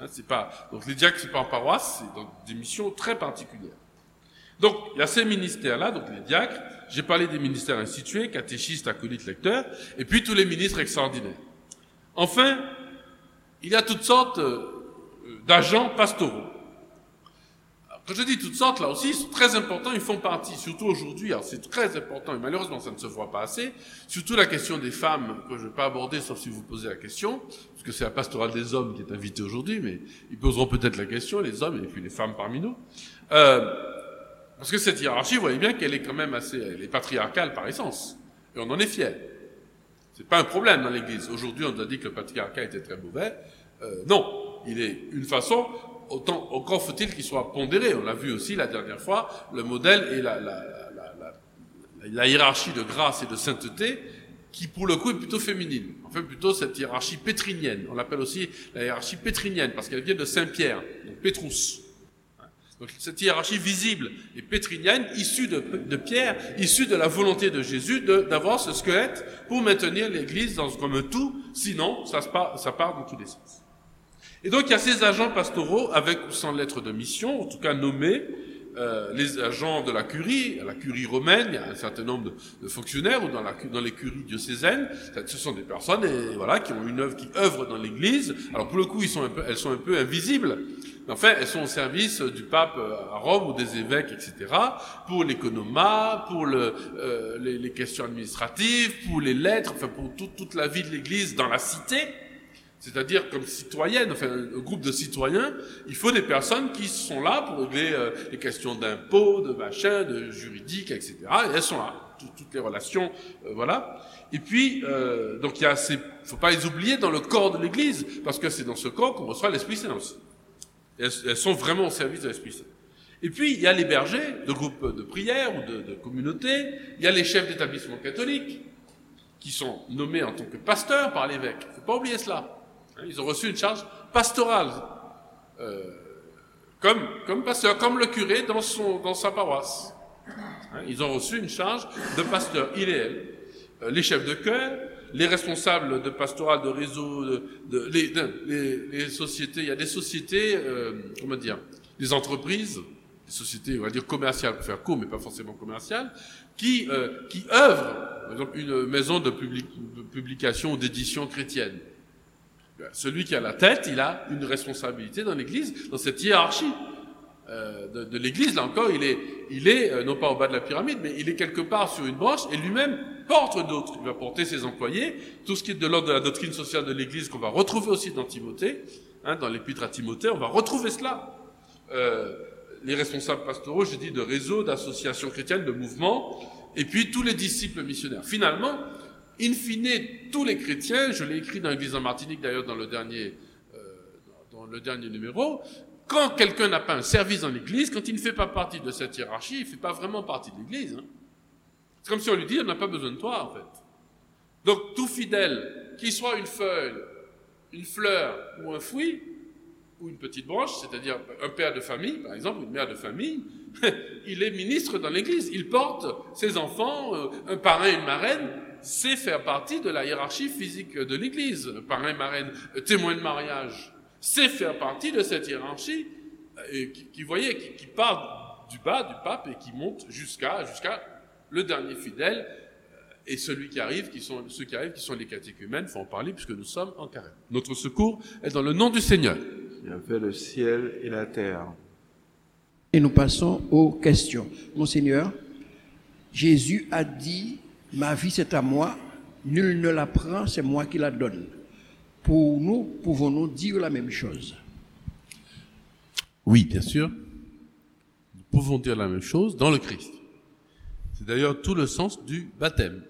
A: Hein, c'est pas, donc les diacres, c'est pas en paroisse, c'est dans des missions très particulières. Donc, il y a ces ministères-là, donc les diacres. J'ai parlé des ministères institués, catéchistes, acolytes, lecteurs, et puis tous les ministres extraordinaires. Enfin, il y a toutes sortes euh, d'agents pastoraux. Quand je dis toutes sortes, là aussi, c'est très important, ils font partie, surtout aujourd'hui, alors c'est très important, et malheureusement ça ne se voit pas assez, surtout la question des femmes, que je ne vais pas aborder, sauf si vous posez la question, parce que c'est la pastorale des hommes qui est invitée aujourd'hui, mais ils poseront peut-être la question, les hommes et puis les femmes parmi nous. Euh, parce que cette hiérarchie, vous voyez bien qu'elle est quand même assez, elle est patriarcale par essence, et on en est fier. C'est pas un problème dans l'Église. Aujourd'hui, on nous a dit que le patriarcat était très mauvais. Euh, non, il est une façon autant, encore faut-il qu'il soit pondéré. On l'a vu aussi la dernière fois, le modèle et la, la, la, la, hiérarchie de grâce et de sainteté qui pour le coup est plutôt féminine. Enfin, plutôt cette hiérarchie pétrinienne. On l'appelle aussi la hiérarchie pétrinienne parce qu'elle vient de Saint-Pierre, donc Pétrus. Donc cette hiérarchie visible et pétrinienne, issue de, de Pierre, issue de la volonté de Jésus d'avoir ce squelette pour maintenir l'Église dans comme tout, sinon ça, ça part dans tous les sens. Et donc il y a ces agents pastoraux avec ou sans lettre de mission, en tout cas nommés, euh, les agents de la curie, la curie romaine, il y a un certain nombre de, fonctionnaires ou dans, la, dans les curies diocésaines, ce sont des personnes et, voilà qui ont une œuvre, qui œuvrent dans l'Église. Alors pour le coup, ils sont un peu, elles sont un peu invisibles, mais en fait, elles sont au service du pape euh, à Rome ou des évêques, etc. Pour l'économat, pour le, euh, les, les, questions administratives, pour les lettres, enfin pour toute la vie de l'Église dans la cité c'est-à-dire comme citoyenne, enfin un groupe de citoyens, il faut des personnes qui sont là pour régler euh, les questions d'impôts, de machin, de juridique, etc. Et elles sont là, toutes les relations, euh, voilà. Et puis, euh, donc il y a ces, faut pas les oublier dans le corps de l'Église, parce que c'est dans ce corps qu'on reçoit l'Esprit Saint aussi. elles, sont vraiment au service de l'Esprit Saint. Et puis, il y a les bergers de groupes de prière ou de, de communautés, il y a les chefs d'établissement catholiques, qui sont nommés en tant que pasteurs par l'évêque. Faut pas oublier cela. Hein, ils ont reçu une charge pastorale, euh, comme, comme pasteur, comme le curé dans, son, dans sa paroisse. Hein, ils ont reçu une charge de pasteur, il et elle. Euh, les chefs de chœur, les responsables de pastoral, de réseau, de, de, les, les, les, sociétés, il y a des sociétés, euh, comment dire, des entreprises, des sociétés, on va dire commerciales, pour faire court, mais pas forcément commerciales, qui, euh, qui œuvrent, par exemple, une maison de, public, de publication ou d'édition chrétienne celui qui a la tête, il a une responsabilité dans l'Église, dans cette hiérarchie euh, de, de l'Église. Là encore, il est, il est euh, non pas au bas de la pyramide, mais il est quelque part sur une branche et lui-même porte d'autres. Il va porter ses employés, tout ce qui est de l'ordre de la doctrine sociale de l'Église qu'on va retrouver aussi dans Timothée, hein, dans l'épître à Timothée, on va retrouver cela. Euh, les responsables pastoraux, j'ai dit, de réseaux, d'associations chrétiennes, de mouvements, et puis tous les disciples missionnaires. Finalement, In fine, tous les chrétiens, je l'ai écrit dans l'Église en Martinique d'ailleurs dans le dernier, euh, dans le dernier numéro, quand quelqu'un n'a pas un service dans l'Église, quand il ne fait pas partie de cette hiérarchie, il ne fait pas vraiment partie de l'Église. Hein. C'est comme si on lui dit, on n'a pas besoin de toi en fait. Donc tout fidèle, qu'il soit une feuille, une fleur ou un fruit, ou une petite branche, c'est-à-dire un père de famille, par exemple, une mère de famille, il est ministre dans l'Église. Il porte ses enfants, euh, un parrain une marraine, c'est faire partie de la hiérarchie physique de l'Église. Parrain, marraine, témoin de mariage, c'est faire partie de cette hiérarchie euh, qui, qui, voyez, qui, part du bas du pape et qui monte jusqu'à jusqu'à le dernier fidèle euh, et celui qui arrive, qui sont ceux qui arrivent, qui sont les catéchumènes, faut en parler puisque nous sommes en carême. Notre secours est dans le nom du Seigneur.
B: Il a fait le ciel et la terre.
C: Et nous passons aux questions. Monseigneur, Jésus a dit Ma vie, c'est à moi. Nul ne la prend, c'est moi qui la donne. Pour nous, pouvons-nous dire la même chose?
A: Oui, bien sûr. Nous pouvons dire la même chose dans le Christ. C'est d'ailleurs tout le sens du baptême.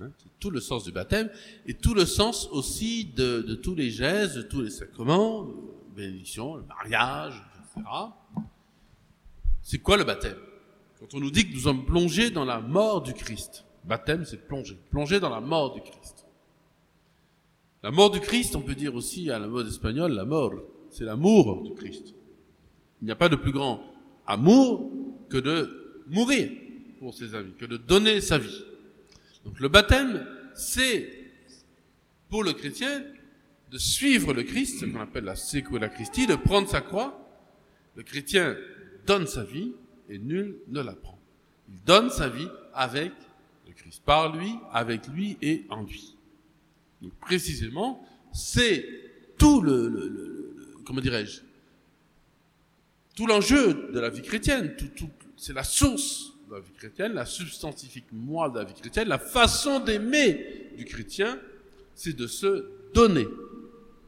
A: Hein, tout le sens du baptême et tout le sens aussi de, de tous les gestes, de tous les sacrements, bénédiction, le mariage, etc. C'est quoi le baptême? Quand on nous dit que nous sommes plongés dans la mort du Christ, Baptême, c'est plonger. Plonger dans la mort du Christ. La mort du Christ, on peut dire aussi à la mode espagnole, la mort, c'est l'amour du Christ. Il n'y a pas de plus grand amour que de mourir pour ses amis, que de donner sa vie. Donc le baptême, c'est pour le chrétien de suivre le Christ, ce qu'on appelle la la Christi, de prendre sa croix. Le chrétien donne sa vie et nul ne la prend. Il donne sa vie avec Christ, par lui, avec lui et en lui. Donc précisément, c'est tout le, le, comment dirais-je, tout l'enjeu de la vie chrétienne, tout, tout, c'est la source de la vie chrétienne, la substantifique moi de la vie chrétienne, la façon d'aimer du chrétien, c'est de se donner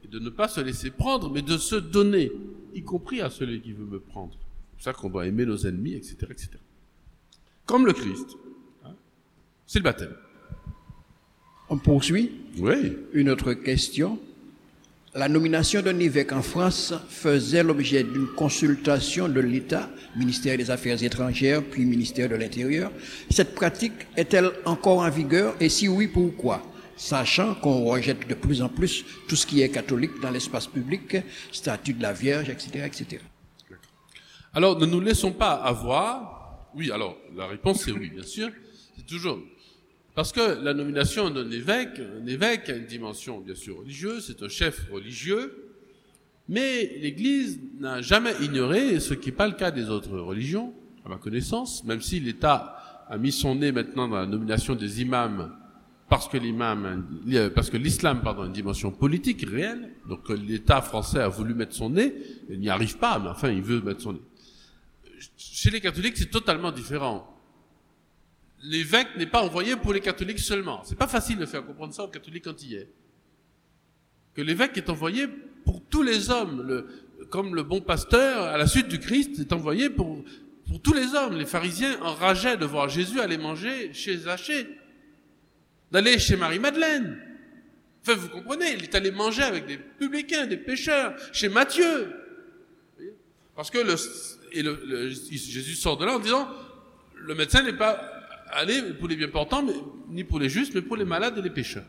A: et de ne pas se laisser prendre, mais de se donner, y compris à celui qui veut me prendre. C'est pour ça qu'on doit aimer nos ennemis, etc., etc. Comme le Christ. C'est le baptême.
C: On poursuit
A: Oui.
C: Une autre question. La nomination d'un évêque en France faisait l'objet d'une consultation de l'État, ministère des Affaires étrangères, puis ministère de l'Intérieur. Cette pratique est-elle encore en vigueur? Et si oui, pourquoi? Sachant qu'on rejette de plus en plus tout ce qui est catholique dans l'espace public, statut de la Vierge, etc., etc.
A: Alors, ne nous laissons pas avoir. Oui, alors, la réponse c'est oui, bien sûr. C'est toujours parce que la nomination d'un évêque, un évêque a une dimension bien sûr religieuse, c'est un chef religieux, mais l'Église n'a jamais ignoré, ce qui n'est pas le cas des autres religions, à ma connaissance, même si l'État a mis son nez maintenant dans la nomination des imams, parce que que l'islam, pardon, a une dimension politique réelle, donc l'État français a voulu mettre son nez, il n'y arrive pas, mais enfin il veut mettre son nez. Chez les catholiques, c'est totalement différent l'évêque n'est pas envoyé pour les catholiques seulement. C'est pas facile de faire comprendre ça aux catholiques antillais. Que l'évêque est envoyé pour tous les hommes, le, comme le bon pasteur, à la suite du Christ, est envoyé pour, pour tous les hommes. Les pharisiens enrageaient de voir Jésus aller manger chez Zachée, d'aller chez Marie-Madeleine. Enfin, vous comprenez, il est allé manger avec des publicains, des pécheurs, chez Matthieu. Parce que le, et le, Jésus sort de là en disant, le médecin n'est pas aller pour les bien portants, mais, ni pour les justes, mais pour les malades et les pécheurs.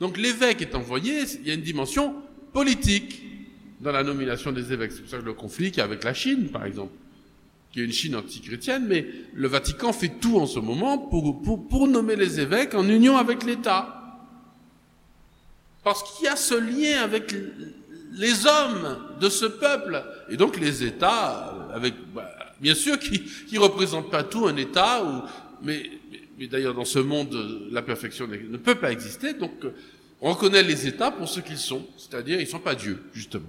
A: Donc l'évêque est envoyé, il y a une dimension politique dans la nomination des évêques. C'est pour ça que le conflit qu'il y a avec la Chine, par exemple, qui est une Chine antichrétienne, mais le Vatican fait tout en ce moment pour, pour, pour nommer les évêques en union avec l'État. Parce qu'il y a ce lien avec les hommes de ce peuple, et donc les États, avec, bah, bien sûr, qui ne représentent pas tout un État, ou mais, d'ailleurs dans ce monde, la perfection ne peut pas exister, donc on reconnaît les États pour ce qu'ils sont, c'est-à-dire ils ne sont pas Dieu, justement.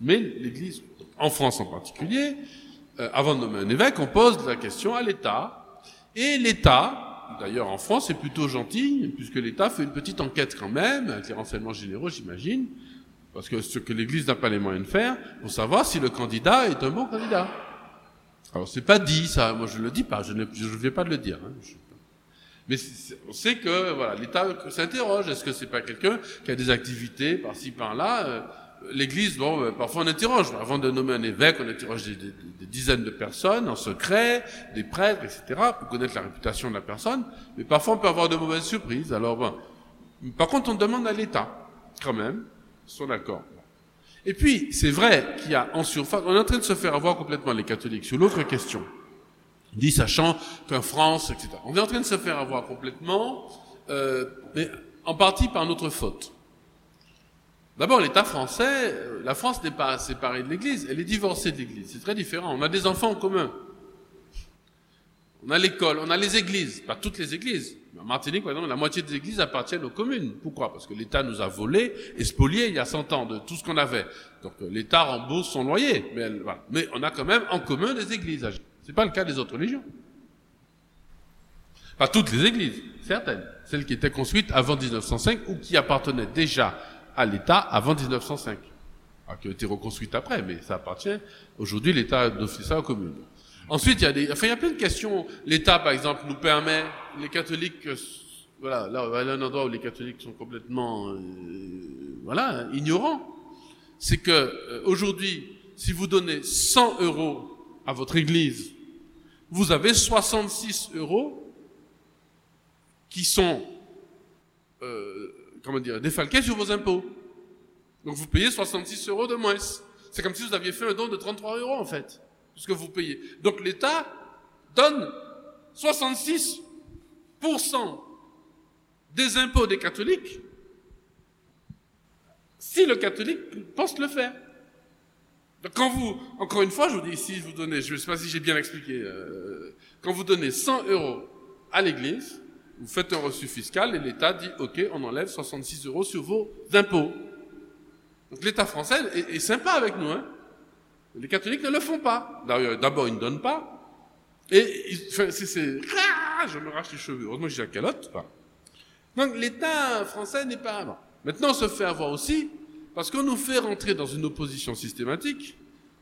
A: Mais l'Église, en France en particulier, euh, avant de nommer un évêque, on pose la question à l'État, et l'État, d'ailleurs en France, est plutôt gentil, puisque l'État fait une petite enquête quand même, avec les renseignements généraux, j'imagine, parce que ce que l'Église n'a pas les moyens de faire, pour savoir si le candidat est un bon candidat. Alors c'est pas dit ça, moi je le dis pas, je ne je vais pas de le dire. Hein. Mais on sait que voilà, l'État s'interroge. Est-ce que c'est pas quelqu'un qui a des activités par-ci par-là? Euh, L'Église, bon, euh, parfois on interroge. Avant de nommer un évêque, on interroge des, des, dizaines de personnes en secret, des prêtres, etc., pour connaître la réputation de la personne. Mais parfois on peut avoir de mauvaises surprises. Alors bon, par contre, on demande à l'État, quand même, son accord. Et puis, c'est vrai qu'il y a en surface, on est en train de se faire avoir complètement les catholiques sur l'autre question. Dit sachant qu'en France, etc. On est en train de se faire avoir complètement, euh, mais en partie par notre faute. D'abord, l'État français, euh, la France n'est pas séparée de l'Église, elle est divorcée de l'Église. C'est très différent. On a des enfants en commun. On a l'école, on a les églises, pas toutes les églises. Martinique, par exemple, la moitié des églises appartiennent aux communes. Pourquoi? Parce que l'État nous a volé et spolié il y a 100 ans de tout ce qu'on avait. Donc euh, l'État rembourse son loyer. Mais, mais, on a quand même en commun des églises. C'est pas le cas des autres religions. Pas toutes les églises, certaines. Celles qui étaient construites avant 1905 ou qui appartenaient déjà à l'État avant 1905. Ah, qui ont été reconstruites après, mais ça appartient. Aujourd'hui, l'État ça aux communes. Ensuite, il y a des, enfin, il y a plein de questions. L'État, par exemple, nous permet, les catholiques, euh, voilà, là, a un endroit où les catholiques sont complètement, euh, voilà, ignorants. C'est que, euh, aujourd'hui, si vous donnez 100 euros à votre église, vous avez 66 euros qui sont, euh, comment dire, défalqués sur vos impôts. Donc vous payez 66 euros de moins. C'est comme si vous aviez fait un don de 33 euros, en fait vous payez. Donc l'État donne 66% des impôts des catholiques si le catholique pense le faire. Donc quand vous, encore une fois, je vous dis je vous donnez, je ne sais pas si j'ai bien expliqué, euh, quand vous donnez 100 euros à l'Église, vous faites un reçu fiscal et l'État dit, OK, on enlève 66 euros sur vos impôts. Donc l'État français est, est sympa avec nous, hein. Les catholiques ne le font pas. D'abord, ils ne donnent pas. Et c'est, ah, je me rache les cheveux. Heureusement j'ai la calotte. Donc l'État français n'est pas. Maintenant, on se fait avoir aussi parce qu'on nous fait rentrer dans une opposition systématique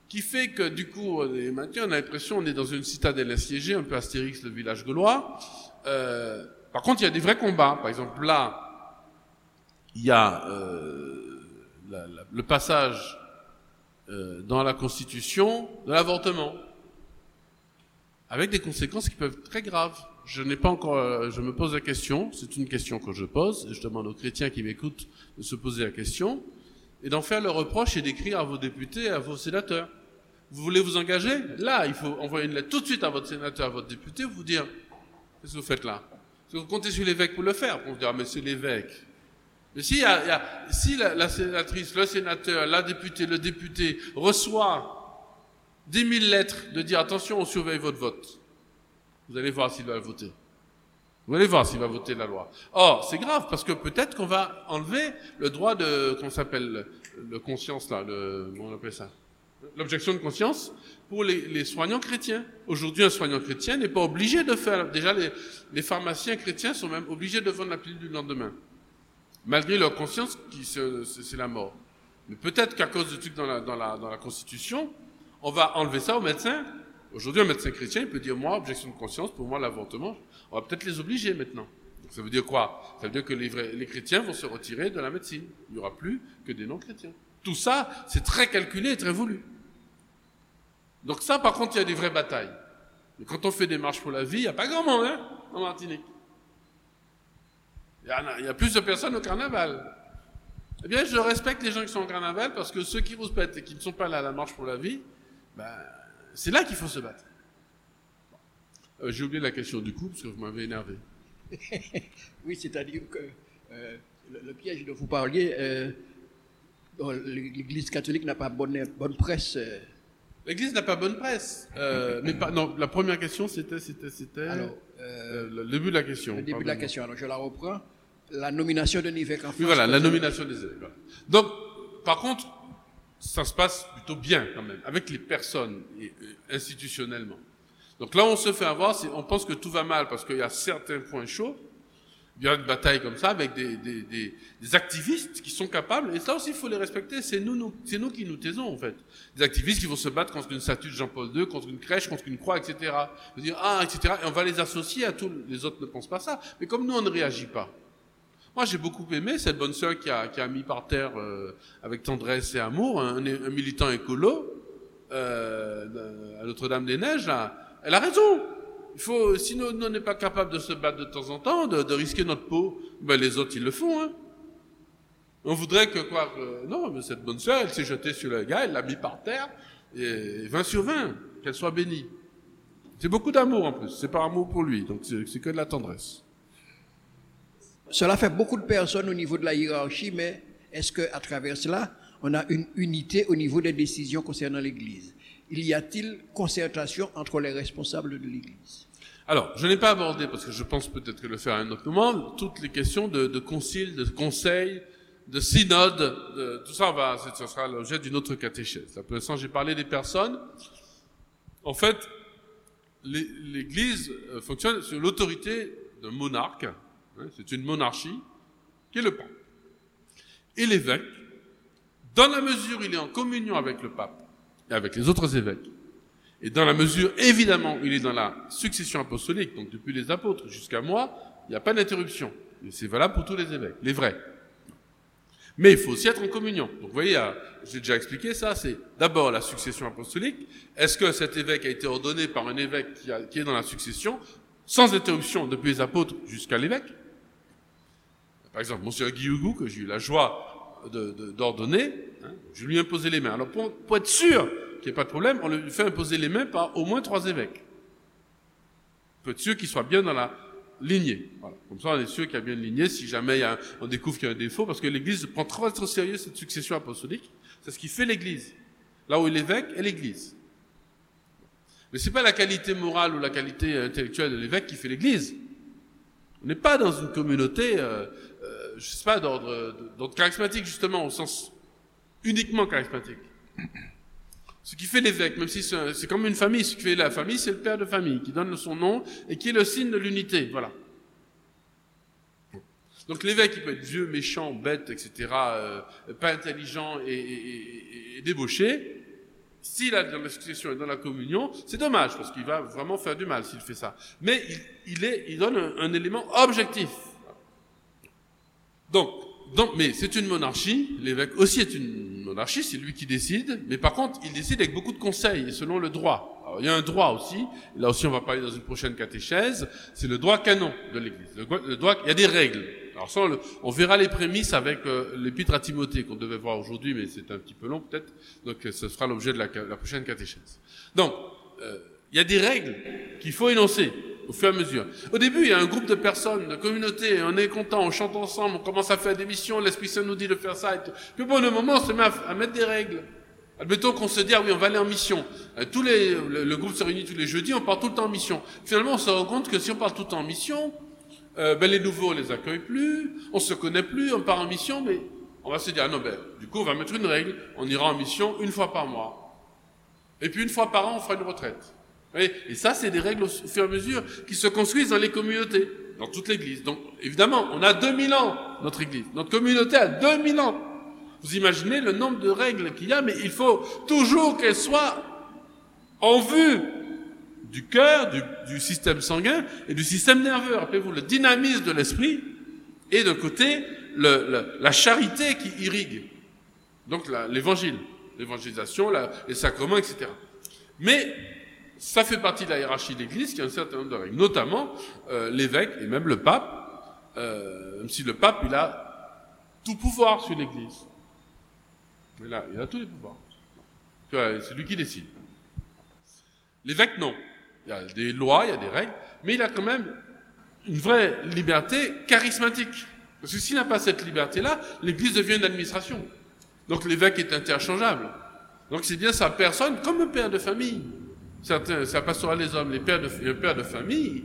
A: qui fait que du coup, maintenant, on a l'impression qu'on est dans une citadelle assiégée, un peu Astérix, le village gaulois. Euh, par contre, il y a des vrais combats. Par exemple, là, il y a euh, le passage euh, dans la Constitution de l'avortement, avec des conséquences qui peuvent être très graves. Je n'ai pas encore, euh, je me pose la question, c'est une question que je pose, et je demande aux chrétiens qui m'écoutent de se poser la question, et d'en faire le reproche et d'écrire à vos députés et à vos sénateurs. Vous voulez vous engager? Là, il faut envoyer une lettre tout de suite à votre sénateur, à votre député, vous dire, qu'est-ce que vous faites là? Vous comptez sur l'évêque pour le faire, pour vous dire, mais c'est l'évêque. Mais si, la, sénatrice, le sénateur, la députée, le député reçoit 10 000 lettres de dire attention, on surveille votre vote, vous allez voir s'il va voter. Vous allez voir s'il va voter la loi. Or, c'est grave parce que peut-être qu'on va enlever le droit de, qu'on s'appelle le conscience là, le, comment on appelle ça? L'objection de conscience pour les, les soignants chrétiens. Aujourd'hui, un soignant chrétien n'est pas obligé de faire. Déjà, les, les pharmaciens chrétiens sont même obligés de vendre la pilule du lendemain malgré leur conscience c'est la mort. Mais peut-être qu'à cause du truc dans la, dans, la, dans la Constitution, on va enlever ça aux médecins. Aujourd'hui, un médecin chrétien, il peut dire, moi, objection de conscience, pour moi, l'avortement, on va peut-être les obliger maintenant. Donc, ça veut dire quoi? Ça veut dire que les, vrais, les chrétiens vont se retirer de la médecine. Il n'y aura plus que des non-chrétiens. Tout ça, c'est très calculé et très voulu. Donc ça, par contre, il y a des vraies batailles. Mais quand on fait des marches pour la vie, il n'y a pas grand monde hein, en Martinique. Il y, a, plus de personnes au carnaval. Eh bien, je respecte les gens qui sont au carnaval parce que ceux qui vous pètent et qui ne sont pas là à la marche pour la vie, ben, c'est là qu'il faut se battre. Euh, J'ai oublié la question du coup parce que vous m'avez énervé.
C: oui, c'est-à-dire que euh, le, piège dont vous parliez, euh, l'Église catholique n'a pas bonne, bonne presse. Euh.
A: L'Église n'a pas bonne presse. Euh, mais pas, non, la première question, c'était, c'était, c'était le début de la question.
C: Le début de la question. Alors, je la reprends la nomination d'un évêque en France.
A: Oui, voilà, la nomination des évêques. Donc, par contre, ça se passe plutôt bien quand même, avec les personnes, institutionnellement. Donc là, on se fait avoir, on pense que tout va mal parce qu'il y a certains points chauds, il y a une bataille comme ça avec des, des, des, des, activistes qui sont capables, et ça aussi il faut les respecter, c'est nous, nous c'est nous qui nous taisons en fait. Des activistes qui vont se battre contre une statue de Jean-Paul II, contre une crèche, contre une croix, etc. Dire, ah, etc. Et on va les associer à tous, les autres ne pensent pas ça. Mais comme nous on ne réagit pas, moi, j'ai beaucoup aimé cette bonne sœur qui a, qui a mis par terre, euh, avec tendresse et amour, un, un militant écolo euh, à Notre-Dame-des-Neiges. Elle a raison. Il faut, si nous, on n'est pas capable de se battre de temps en temps, de, de risquer notre peau, ben les autres, ils le font. Hein. On voudrait que quoi que, Non, mais cette bonne sœur, elle s'est jetée sur le gars, elle l'a mis par terre, et 20 sur 20, qu'elle soit bénie. C'est beaucoup d'amour en plus, c'est pas amour pour lui, donc c'est que de la tendresse.
C: Cela fait beaucoup de personnes au niveau de la hiérarchie, mais est-ce qu'à travers cela, on a une unité au niveau des décisions concernant l'Église? Il y a-t-il concertation entre les responsables de l'Église?
A: Alors, je n'ai pas abordé, parce que je pense peut-être que le faire à un autre moment, toutes les questions de, de concile, de conseil, de synode, de, tout ça, va, ce sera l'objet d'une autre catéchèse. Pour l'instant, j'ai parlé des personnes. En fait, l'Église euh, fonctionne sur l'autorité d'un monarque, c'est une monarchie, qui est le pape. Et l'évêque, dans la mesure où il est en communion avec le pape et avec les autres évêques, et dans la mesure, évidemment, où il est dans la succession apostolique, donc depuis les apôtres jusqu'à moi, il n'y a pas d'interruption. Et c'est valable pour tous les évêques, les vrais. Mais il faut aussi être en communion. Donc vous voyez, j'ai déjà expliqué ça, c'est d'abord la succession apostolique. Est-ce que cet évêque a été ordonné par un évêque qui est dans la succession, sans interruption depuis les apôtres jusqu'à l'évêque? Par exemple, Monsieur Guillougou, que j'ai eu la joie d'ordonner, hein, je lui ai imposé les mains. Alors pour, être sûr qu'il n'y ait pas de problème, on lui fait imposer les mains par au moins trois évêques. Pour être sûr qu'il soit bien dans la lignée. Comme ça, on est sûr qu'il y a bien une lignée si jamais on découvre qu'il y a un défaut, parce que l'Église prend trop, trop sérieux cette succession apostolique. C'est ce qui fait l'Église. Là où est l'évêque est l'Église. Mais c'est pas la qualité morale ou la qualité intellectuelle de l'évêque qui fait l'Église. On n'est pas dans une communauté euh, je sais pas, d'ordre charismatique, justement, au sens uniquement charismatique. Ce qui fait l'évêque, même si c'est comme une famille, ce qui fait la famille, c'est le père de famille, qui donne son nom et qui est le signe de l'unité. Voilà. Donc l'évêque, il peut être vieux, méchant, bête, etc., euh, pas intelligent et, débauché. S'il a dans la succession et dans la communion, c'est dommage, parce qu'il va vraiment faire du mal s'il fait ça. Mais il, est, il donne un élément objectif. Donc, mais c'est une monarchie, l'évêque aussi est une monarchie, c'est lui qui décide, mais par contre, il décide avec beaucoup de conseils, et selon le droit. Alors, il y a un droit aussi, là aussi on va parler dans une prochaine catéchèse, c'est le droit canon de l'Église. Il y a des règles. Alors ça, on, verra les prémices avec euh, l'épître à Timothée qu'on devait voir aujourd'hui, mais c'est un petit peu long peut-être, donc ce sera l'objet de la, la, prochaine catéchèse. Donc, euh, il y a des règles qu'il faut énoncer au fur et à mesure. Au début, il y a un groupe de personnes, de communautés, on est content, on chante ensemble, on commence à faire des missions, l'Esprit Saint nous dit de faire ça. Et tout. Puis bon, le moment, on se met à, mettre des règles. Admettons qu'on se dit, ah oui, on va aller en mission. Euh, tous les, le, groupe se réunit tous les jeudis, on part tout le temps en mission. Finalement, on se rend compte que si on part tout le temps en mission, euh, ben les nouveaux, on les accueille plus, on se connaît plus, on part en mission, mais on va se dire, ah non, ben, du coup, on va mettre une règle, on ira en mission une fois par mois. Et puis une fois par an, on fera une retraite. Et ça, c'est des règles au fur et à mesure qui se construisent dans les communautés, dans toute l'Église. Donc, évidemment, on a 2000 ans, notre Église. Notre communauté a 2000 ans. Vous imaginez le nombre de règles qu'il y a, mais il faut toujours qu'elles soient en vue du cœur, du, système sanguin et du système nerveux. Rappelez-vous, le dynamisme de l'esprit et d'un côté la charité qui irrigue. Donc l'évangile, l'évangélisation, les sacrements, etc. Mais ça fait partie de la hiérarchie de l'Église qui a un certain nombre de règles, notamment euh, l'évêque et même le pape, euh, même si le pape, il a tout pouvoir sur l'Église. Mais là, il a tous les pouvoirs. C'est lui qui décide. L'évêque, non. Il y a des lois, il y a des règles, mais il a quand même une vraie liberté charismatique. Parce que s'il n'a pas cette liberté-là, l'Église devient une administration. Donc l'évêque est interchangeable. Donc c'est bien sa personne comme un père de famille. Certains, ça passera les hommes, les pères de, père de famille,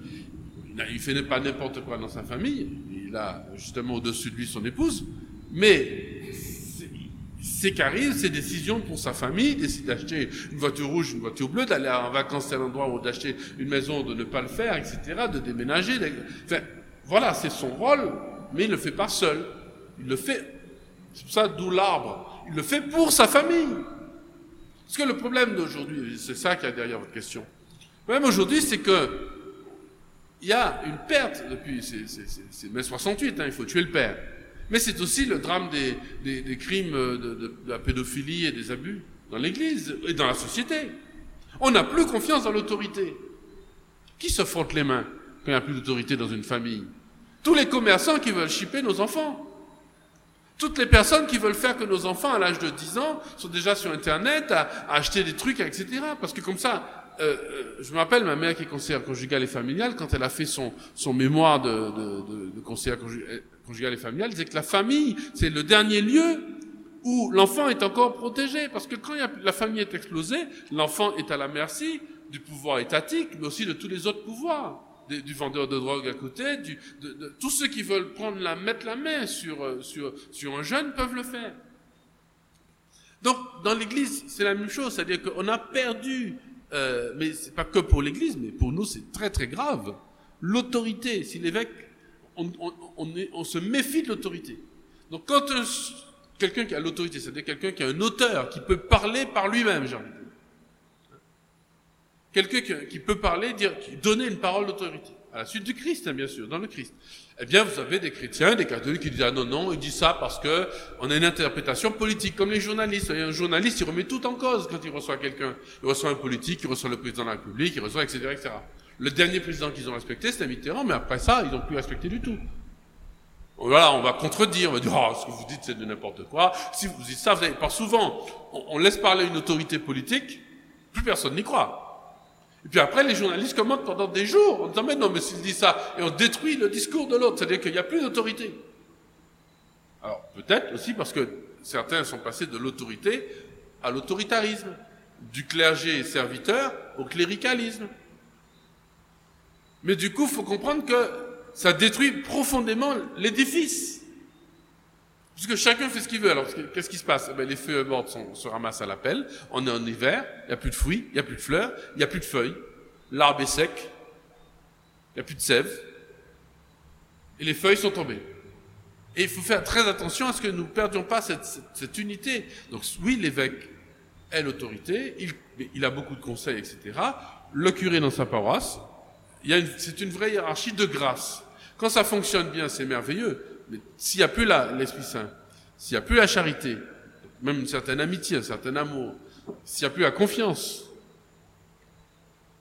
A: il ne fait pas n'importe quoi dans sa famille, il a justement au-dessus de lui son épouse, mais ses charismes, ses décisions pour sa famille, décide d'acheter une voiture rouge, une voiture bleue, d'aller en vacances à un endroit ou d'acheter une maison, de ne pas le faire, etc., de déménager. Enfin, voilà, c'est son rôle, mais il ne le fait pas seul. Il le fait, c'est pour ça, d'où l'arbre. Il le fait pour sa famille. Parce que le problème d'aujourd'hui, c'est ça qui y a derrière votre question. Le problème aujourd'hui, c'est que il y a une perte depuis, c'est mai 68, hein, il faut tuer le père. Mais c'est aussi le drame des, crimes de, la pédophilie et des abus dans l'Église et dans la société. On n'a plus confiance dans l'autorité. Qui se frotte les mains quand il n'y a plus d'autorité dans une famille? Tous les commerçants qui veulent chipper nos enfants. Toutes les personnes qui veulent faire que nos enfants, à l'âge de 10 ans, sont déjà sur Internet à, acheter des trucs, etc. Parce que comme ça, euh, euh, je me rappelle ma mère qui est conseillère conjugale et familiale, quand elle a fait son, son mémoire de, de, de, conseillère conjugale et familiale, elle disait que la famille, c'est le dernier lieu où l'enfant est encore protégé. Parce que quand la famille est explosée, l'enfant est à la merci du pouvoir étatique, mais aussi de tous les autres pouvoirs du vendeur de drogue à côté, tous ceux qui veulent prendre la, mettre la main sur, euh, sur, un jeune peuvent le faire. Donc, dans l'Église, c'est la même chose, c'est-à-dire qu'on a perdu, euh, mais c'est pas que pour l'Église, mais pour nous, c'est très très grave. L'autorité, si l'évêque, on, se méfie de l'autorité. Donc, quand quelqu'un qui a l'autorité, c'est-à-dire quelqu'un qui a un auteur, qui peut parler par lui-même, j'ai envie de dire. Quelqu'un qui peut parler, dire, donner une parole d'autorité. À la suite du Christ, hein, bien sûr, dans le Christ. Eh bien, vous avez des chrétiens, des catholiques qui disent, ah non, non, il dit ça parce que on a une interprétation politique, comme les journalistes. Un journaliste, il remet tout en cause quand il reçoit quelqu'un. Il reçoit un politique, il reçoit le président de la République, il reçoit, etc., etc. Le dernier président qu'ils ont respecté, c'était Mitterrand, mais après ça, ils n'ont plus respecté du tout. Voilà, on va contredire, on va dire, oh, ce que vous dites, c'est de n'importe quoi. Si vous dites ça, vous avez, par souvent, on, on laisse parler une autorité politique, plus personne n'y croit. Et puis après, les journalistes commentent pendant des jours en disant, mais non, mais s'il dit ça, et on détruit le discours de l'autre, c'est-à-dire qu'il n'y a plus d'autorité. Alors, peut-être aussi parce que certains sont passés de l'autorité à l'autoritarisme, du clergé serviteur au cléricalisme. Mais du coup, il faut comprendre que ça détruit profondément l'édifice. Puisque chacun fait ce qu'il veut. Alors, qu'est-ce qui se passe? Eh ben, Les feuilles mortes se ramassent à la pelle. On est en hiver, il n'y a plus de fruits, il n'y a plus de fleurs, il n'y a plus de feuilles. L'arbre est sec, il n'y a plus de sève. Et les feuilles sont tombées. Et il faut faire très attention à ce que nous ne perdions pas cette, unité. Donc oui, l'évêque est l'autorité, il, il, a beaucoup de conseils, etc. Le curé dans sa paroisse, c'est une vraie hiérarchie de grâce. Quand ça fonctionne bien, c'est merveilleux. S'il n'y a plus l'Esprit Saint, s'il n'y a plus la charité, même une certaine amitié, un certain amour, s'il n'y a plus la confiance,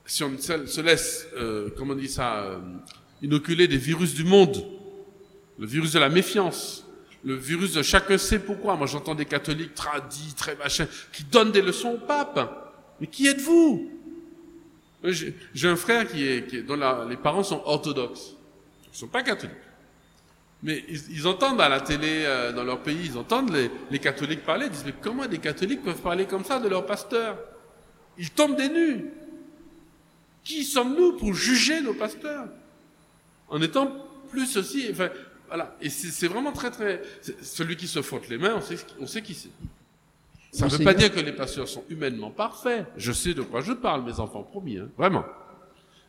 A: si on se se laisse, euh, comment on dit ça, euh, inoculer des virus du monde, le virus de la méfiance, le virus de chacun sait pourquoi. Moi, j'entends des catholiques tradis, très machin, qui donnent des leçons au pape. Mais qui êtes-vous? J'ai un frère qui est, dont les parents sont orthodoxes. Ils sont pas catholiques. Mais ils, ils entendent à la télé, euh, dans leur pays, ils entendent les, les catholiques parler. Ils disent, mais comment des catholiques peuvent parler comme ça de leur pasteur? Ils tombent des nues. Qui sommes-nous pour juger nos pasteurs? En étant plus aussi, enfin, voilà. Et c'est vraiment très, très, celui qui se frotte les mains, on sait, on sait qui c'est. Ça ne veut pas dire que les pasteurs sont humainement parfaits. Je sais de quoi je parle, mes enfants promis, hein, vraiment.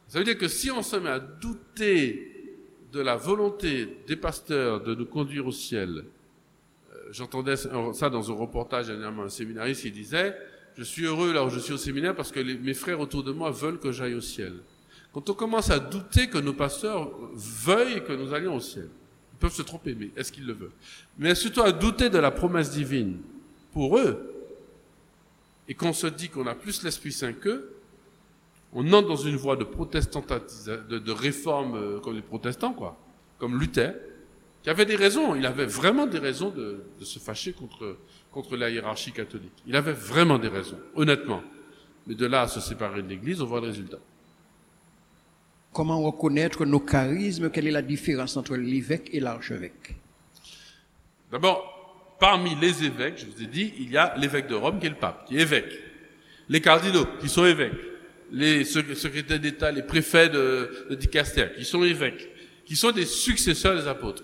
A: Ça veut dire que si on se met à douter de la volonté des pasteurs de nous conduire au ciel, euh, j'entendais ça dans un reportage dernièrement, un séminariste qui disait, je suis heureux là où je suis au séminaire parce que mes frères autour de moi veulent que j'aille au ciel. Quand on commence à douter que nos pasteurs veuillent que nous allions au ciel, ils peuvent se tromper, mais est-ce qu'ils le veulent? Mais surtout à douter de la promesse divine pour eux, et qu'on se dit qu'on a plus l'Esprit Saint qu'eux, on entre dans une voie de protestantisme, de, de réforme euh, comme les protestants, quoi, comme Luther, qui avait des raisons, il avait vraiment des raisons de, de se fâcher contre, contre la hiérarchie catholique. Il avait vraiment des raisons, honnêtement. Mais de là à se séparer de l'Église, on voit le résultat.
C: Comment reconnaître nos charismes? Quelle est la différence entre l'évêque et l'archevêque?
A: D'abord, parmi les évêques, je vous ai dit, il y a l'évêque de Rome qui est le pape, qui est évêque. Les cardinaux, qui sont évêques. Les sec- secrétaires d'État, les préfets de, de qui sont évêques. Qui sont des successeurs des apôtres.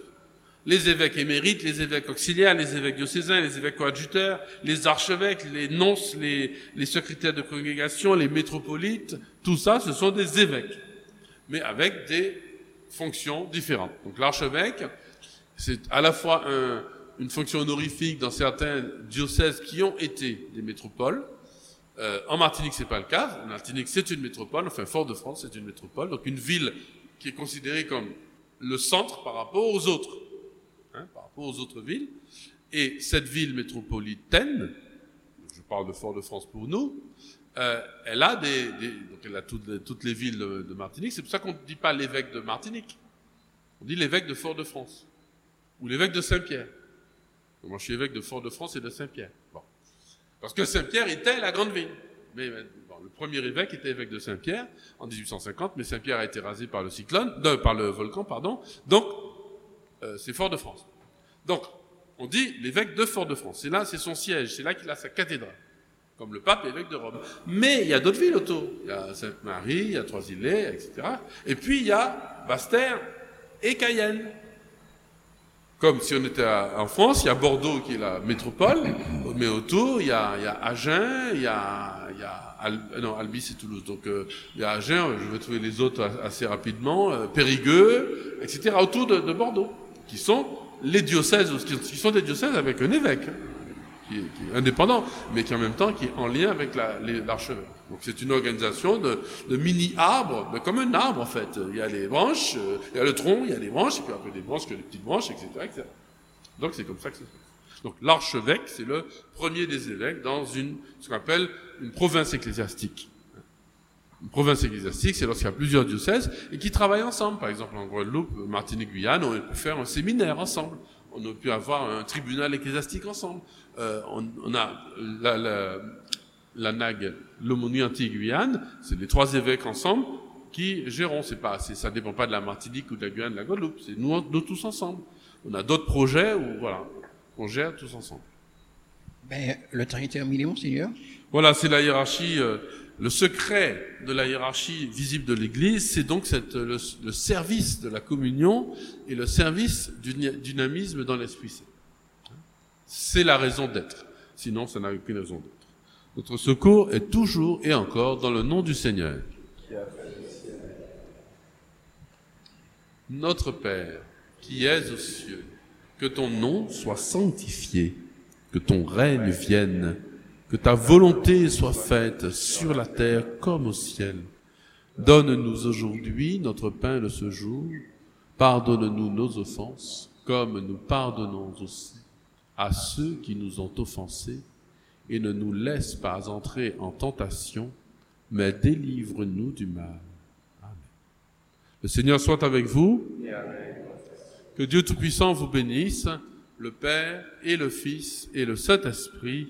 A: Les évêques émérites, les évêques auxiliaires, les évêques diocésains, les évêques coadjuteurs, les archevêques, les nonces, les, les secrétaires de congrégation, les métropolites, tout ça, ce sont des évêques. Mais avec des fonctions différentes. Donc l'archevêque, c'est à la fois un- une fonction honorifique dans certains diocèses qui ont été des métropoles. Euh, en Martinique, c'est pas le cas. En Martinique, c'est une métropole. Enfin, Fort-de-France, c'est une métropole. Donc, une ville qui est considérée comme le centre par rapport aux autres, hein, par rapport aux autres villes. Et cette ville métropolitaine, je parle de Fort-de-France pour nous, euh, elle a des, des- donc elle a toutes les, villes de, de Martinique. C'est pour ça qu'on ne dit pas l'évêque de Martinique. On dit l'évêque de Fort-de-France ou l'évêque de Saint-Pierre. Moi, je suis évêque de Fort-de-France et de Saint-Pierre. Bon. Parce que Saint-Pierre était la grande ville. Mais bon, le premier évêque était évêque de Saint-Pierre en 1850, mais Saint-Pierre a été rasé par le cyclone, non, par le volcan, pardon. Donc, euh, c'est Fort-de-France. Donc, on dit l'évêque de Fort-de-France. C'est là, c'est son siège, c'est là qu'il a sa cathédrale. Comme le pape est évêque de Rome. Mais il y a d'autres villes autour. Il y a Sainte-Marie, il y a Trois-Îlets, etc. Et puis il y a Bastère et Cayenne. Comme si on était en France, il y a Bordeaux qui est la métropole, mais autour, il y a, il y a Agen, il y a, il y a euh, non, Albi c'est Toulouse, donc euh, il y a Agen, je vais trouver les autres assez rapidement, euh, Périgueux, etc., autour de, de Bordeaux, qui sont les diocèses, qui qui sont des diocèses avec un évêque, hein, qui, est, qui est indépendant, mais qui en même temps qui est en lien avec l'archevêque. Donc c'est une organisation de, de mini-arbres, comme un arbre en fait. Il y a les branches, euh, il y a le tronc, il y a les branches, et puis après des branches, que des petites branches, etc. etc. Donc c'est comme ça que ça se fait. Donc l'archevêque, c'est le premier des évêques dans une, ce qu'on appelle une province ecclésiastique. Une province ecclésiastique, c'est lorsqu'il y a plusieurs diocèses et qui travaillent ensemble. Par exemple, en Guadeloupe, Martinique, Guyane, on pu faire un séminaire ensemble. On a pu avoir un tribunal ecclésiastique ensemble. Euh, on, on a la, la, la NAG, l'aumônerie anti-Guyane, c'est les trois évêques ensemble qui gérons. C'est pas, c'est, ça dépend pas de la Martinique ou de la Guyane, de la Guadeloupe. C'est nous, nous tous ensemble. On a d'autres projets où, voilà, qu'on gère tous ensemble.
C: ben, Le temps est terminé, monseigneur.
A: Voilà, c'est la hiérarchie. euh, le secret de la hiérarchie visible de l'Église, c'est donc le, service de la communion et le service du dy- dynamisme dans l'Esprit Saint. C'est la raison d'être. Sinon, ça n'a aucune raison d'être. Notre secours est toujours et encore dans le nom du Seigneur. Notre Père, qui es aux cieux, que ton nom soit sanctifié, que ton règne vienne, que ta volonté soit faite sur la terre comme au ciel. Donne-nous aujourd'hui notre pain de ce jour. Pardonne-nous nos offenses, comme nous pardonnons aussi à ceux qui nous ont offensés, et ne nous laisse pas entrer en tentation, mais délivre-nous du mal. Amen. Le Seigneur soit avec vous. Que Dieu Tout-Puissant vous bénisse, le Père et le Fils et le Saint-Esprit.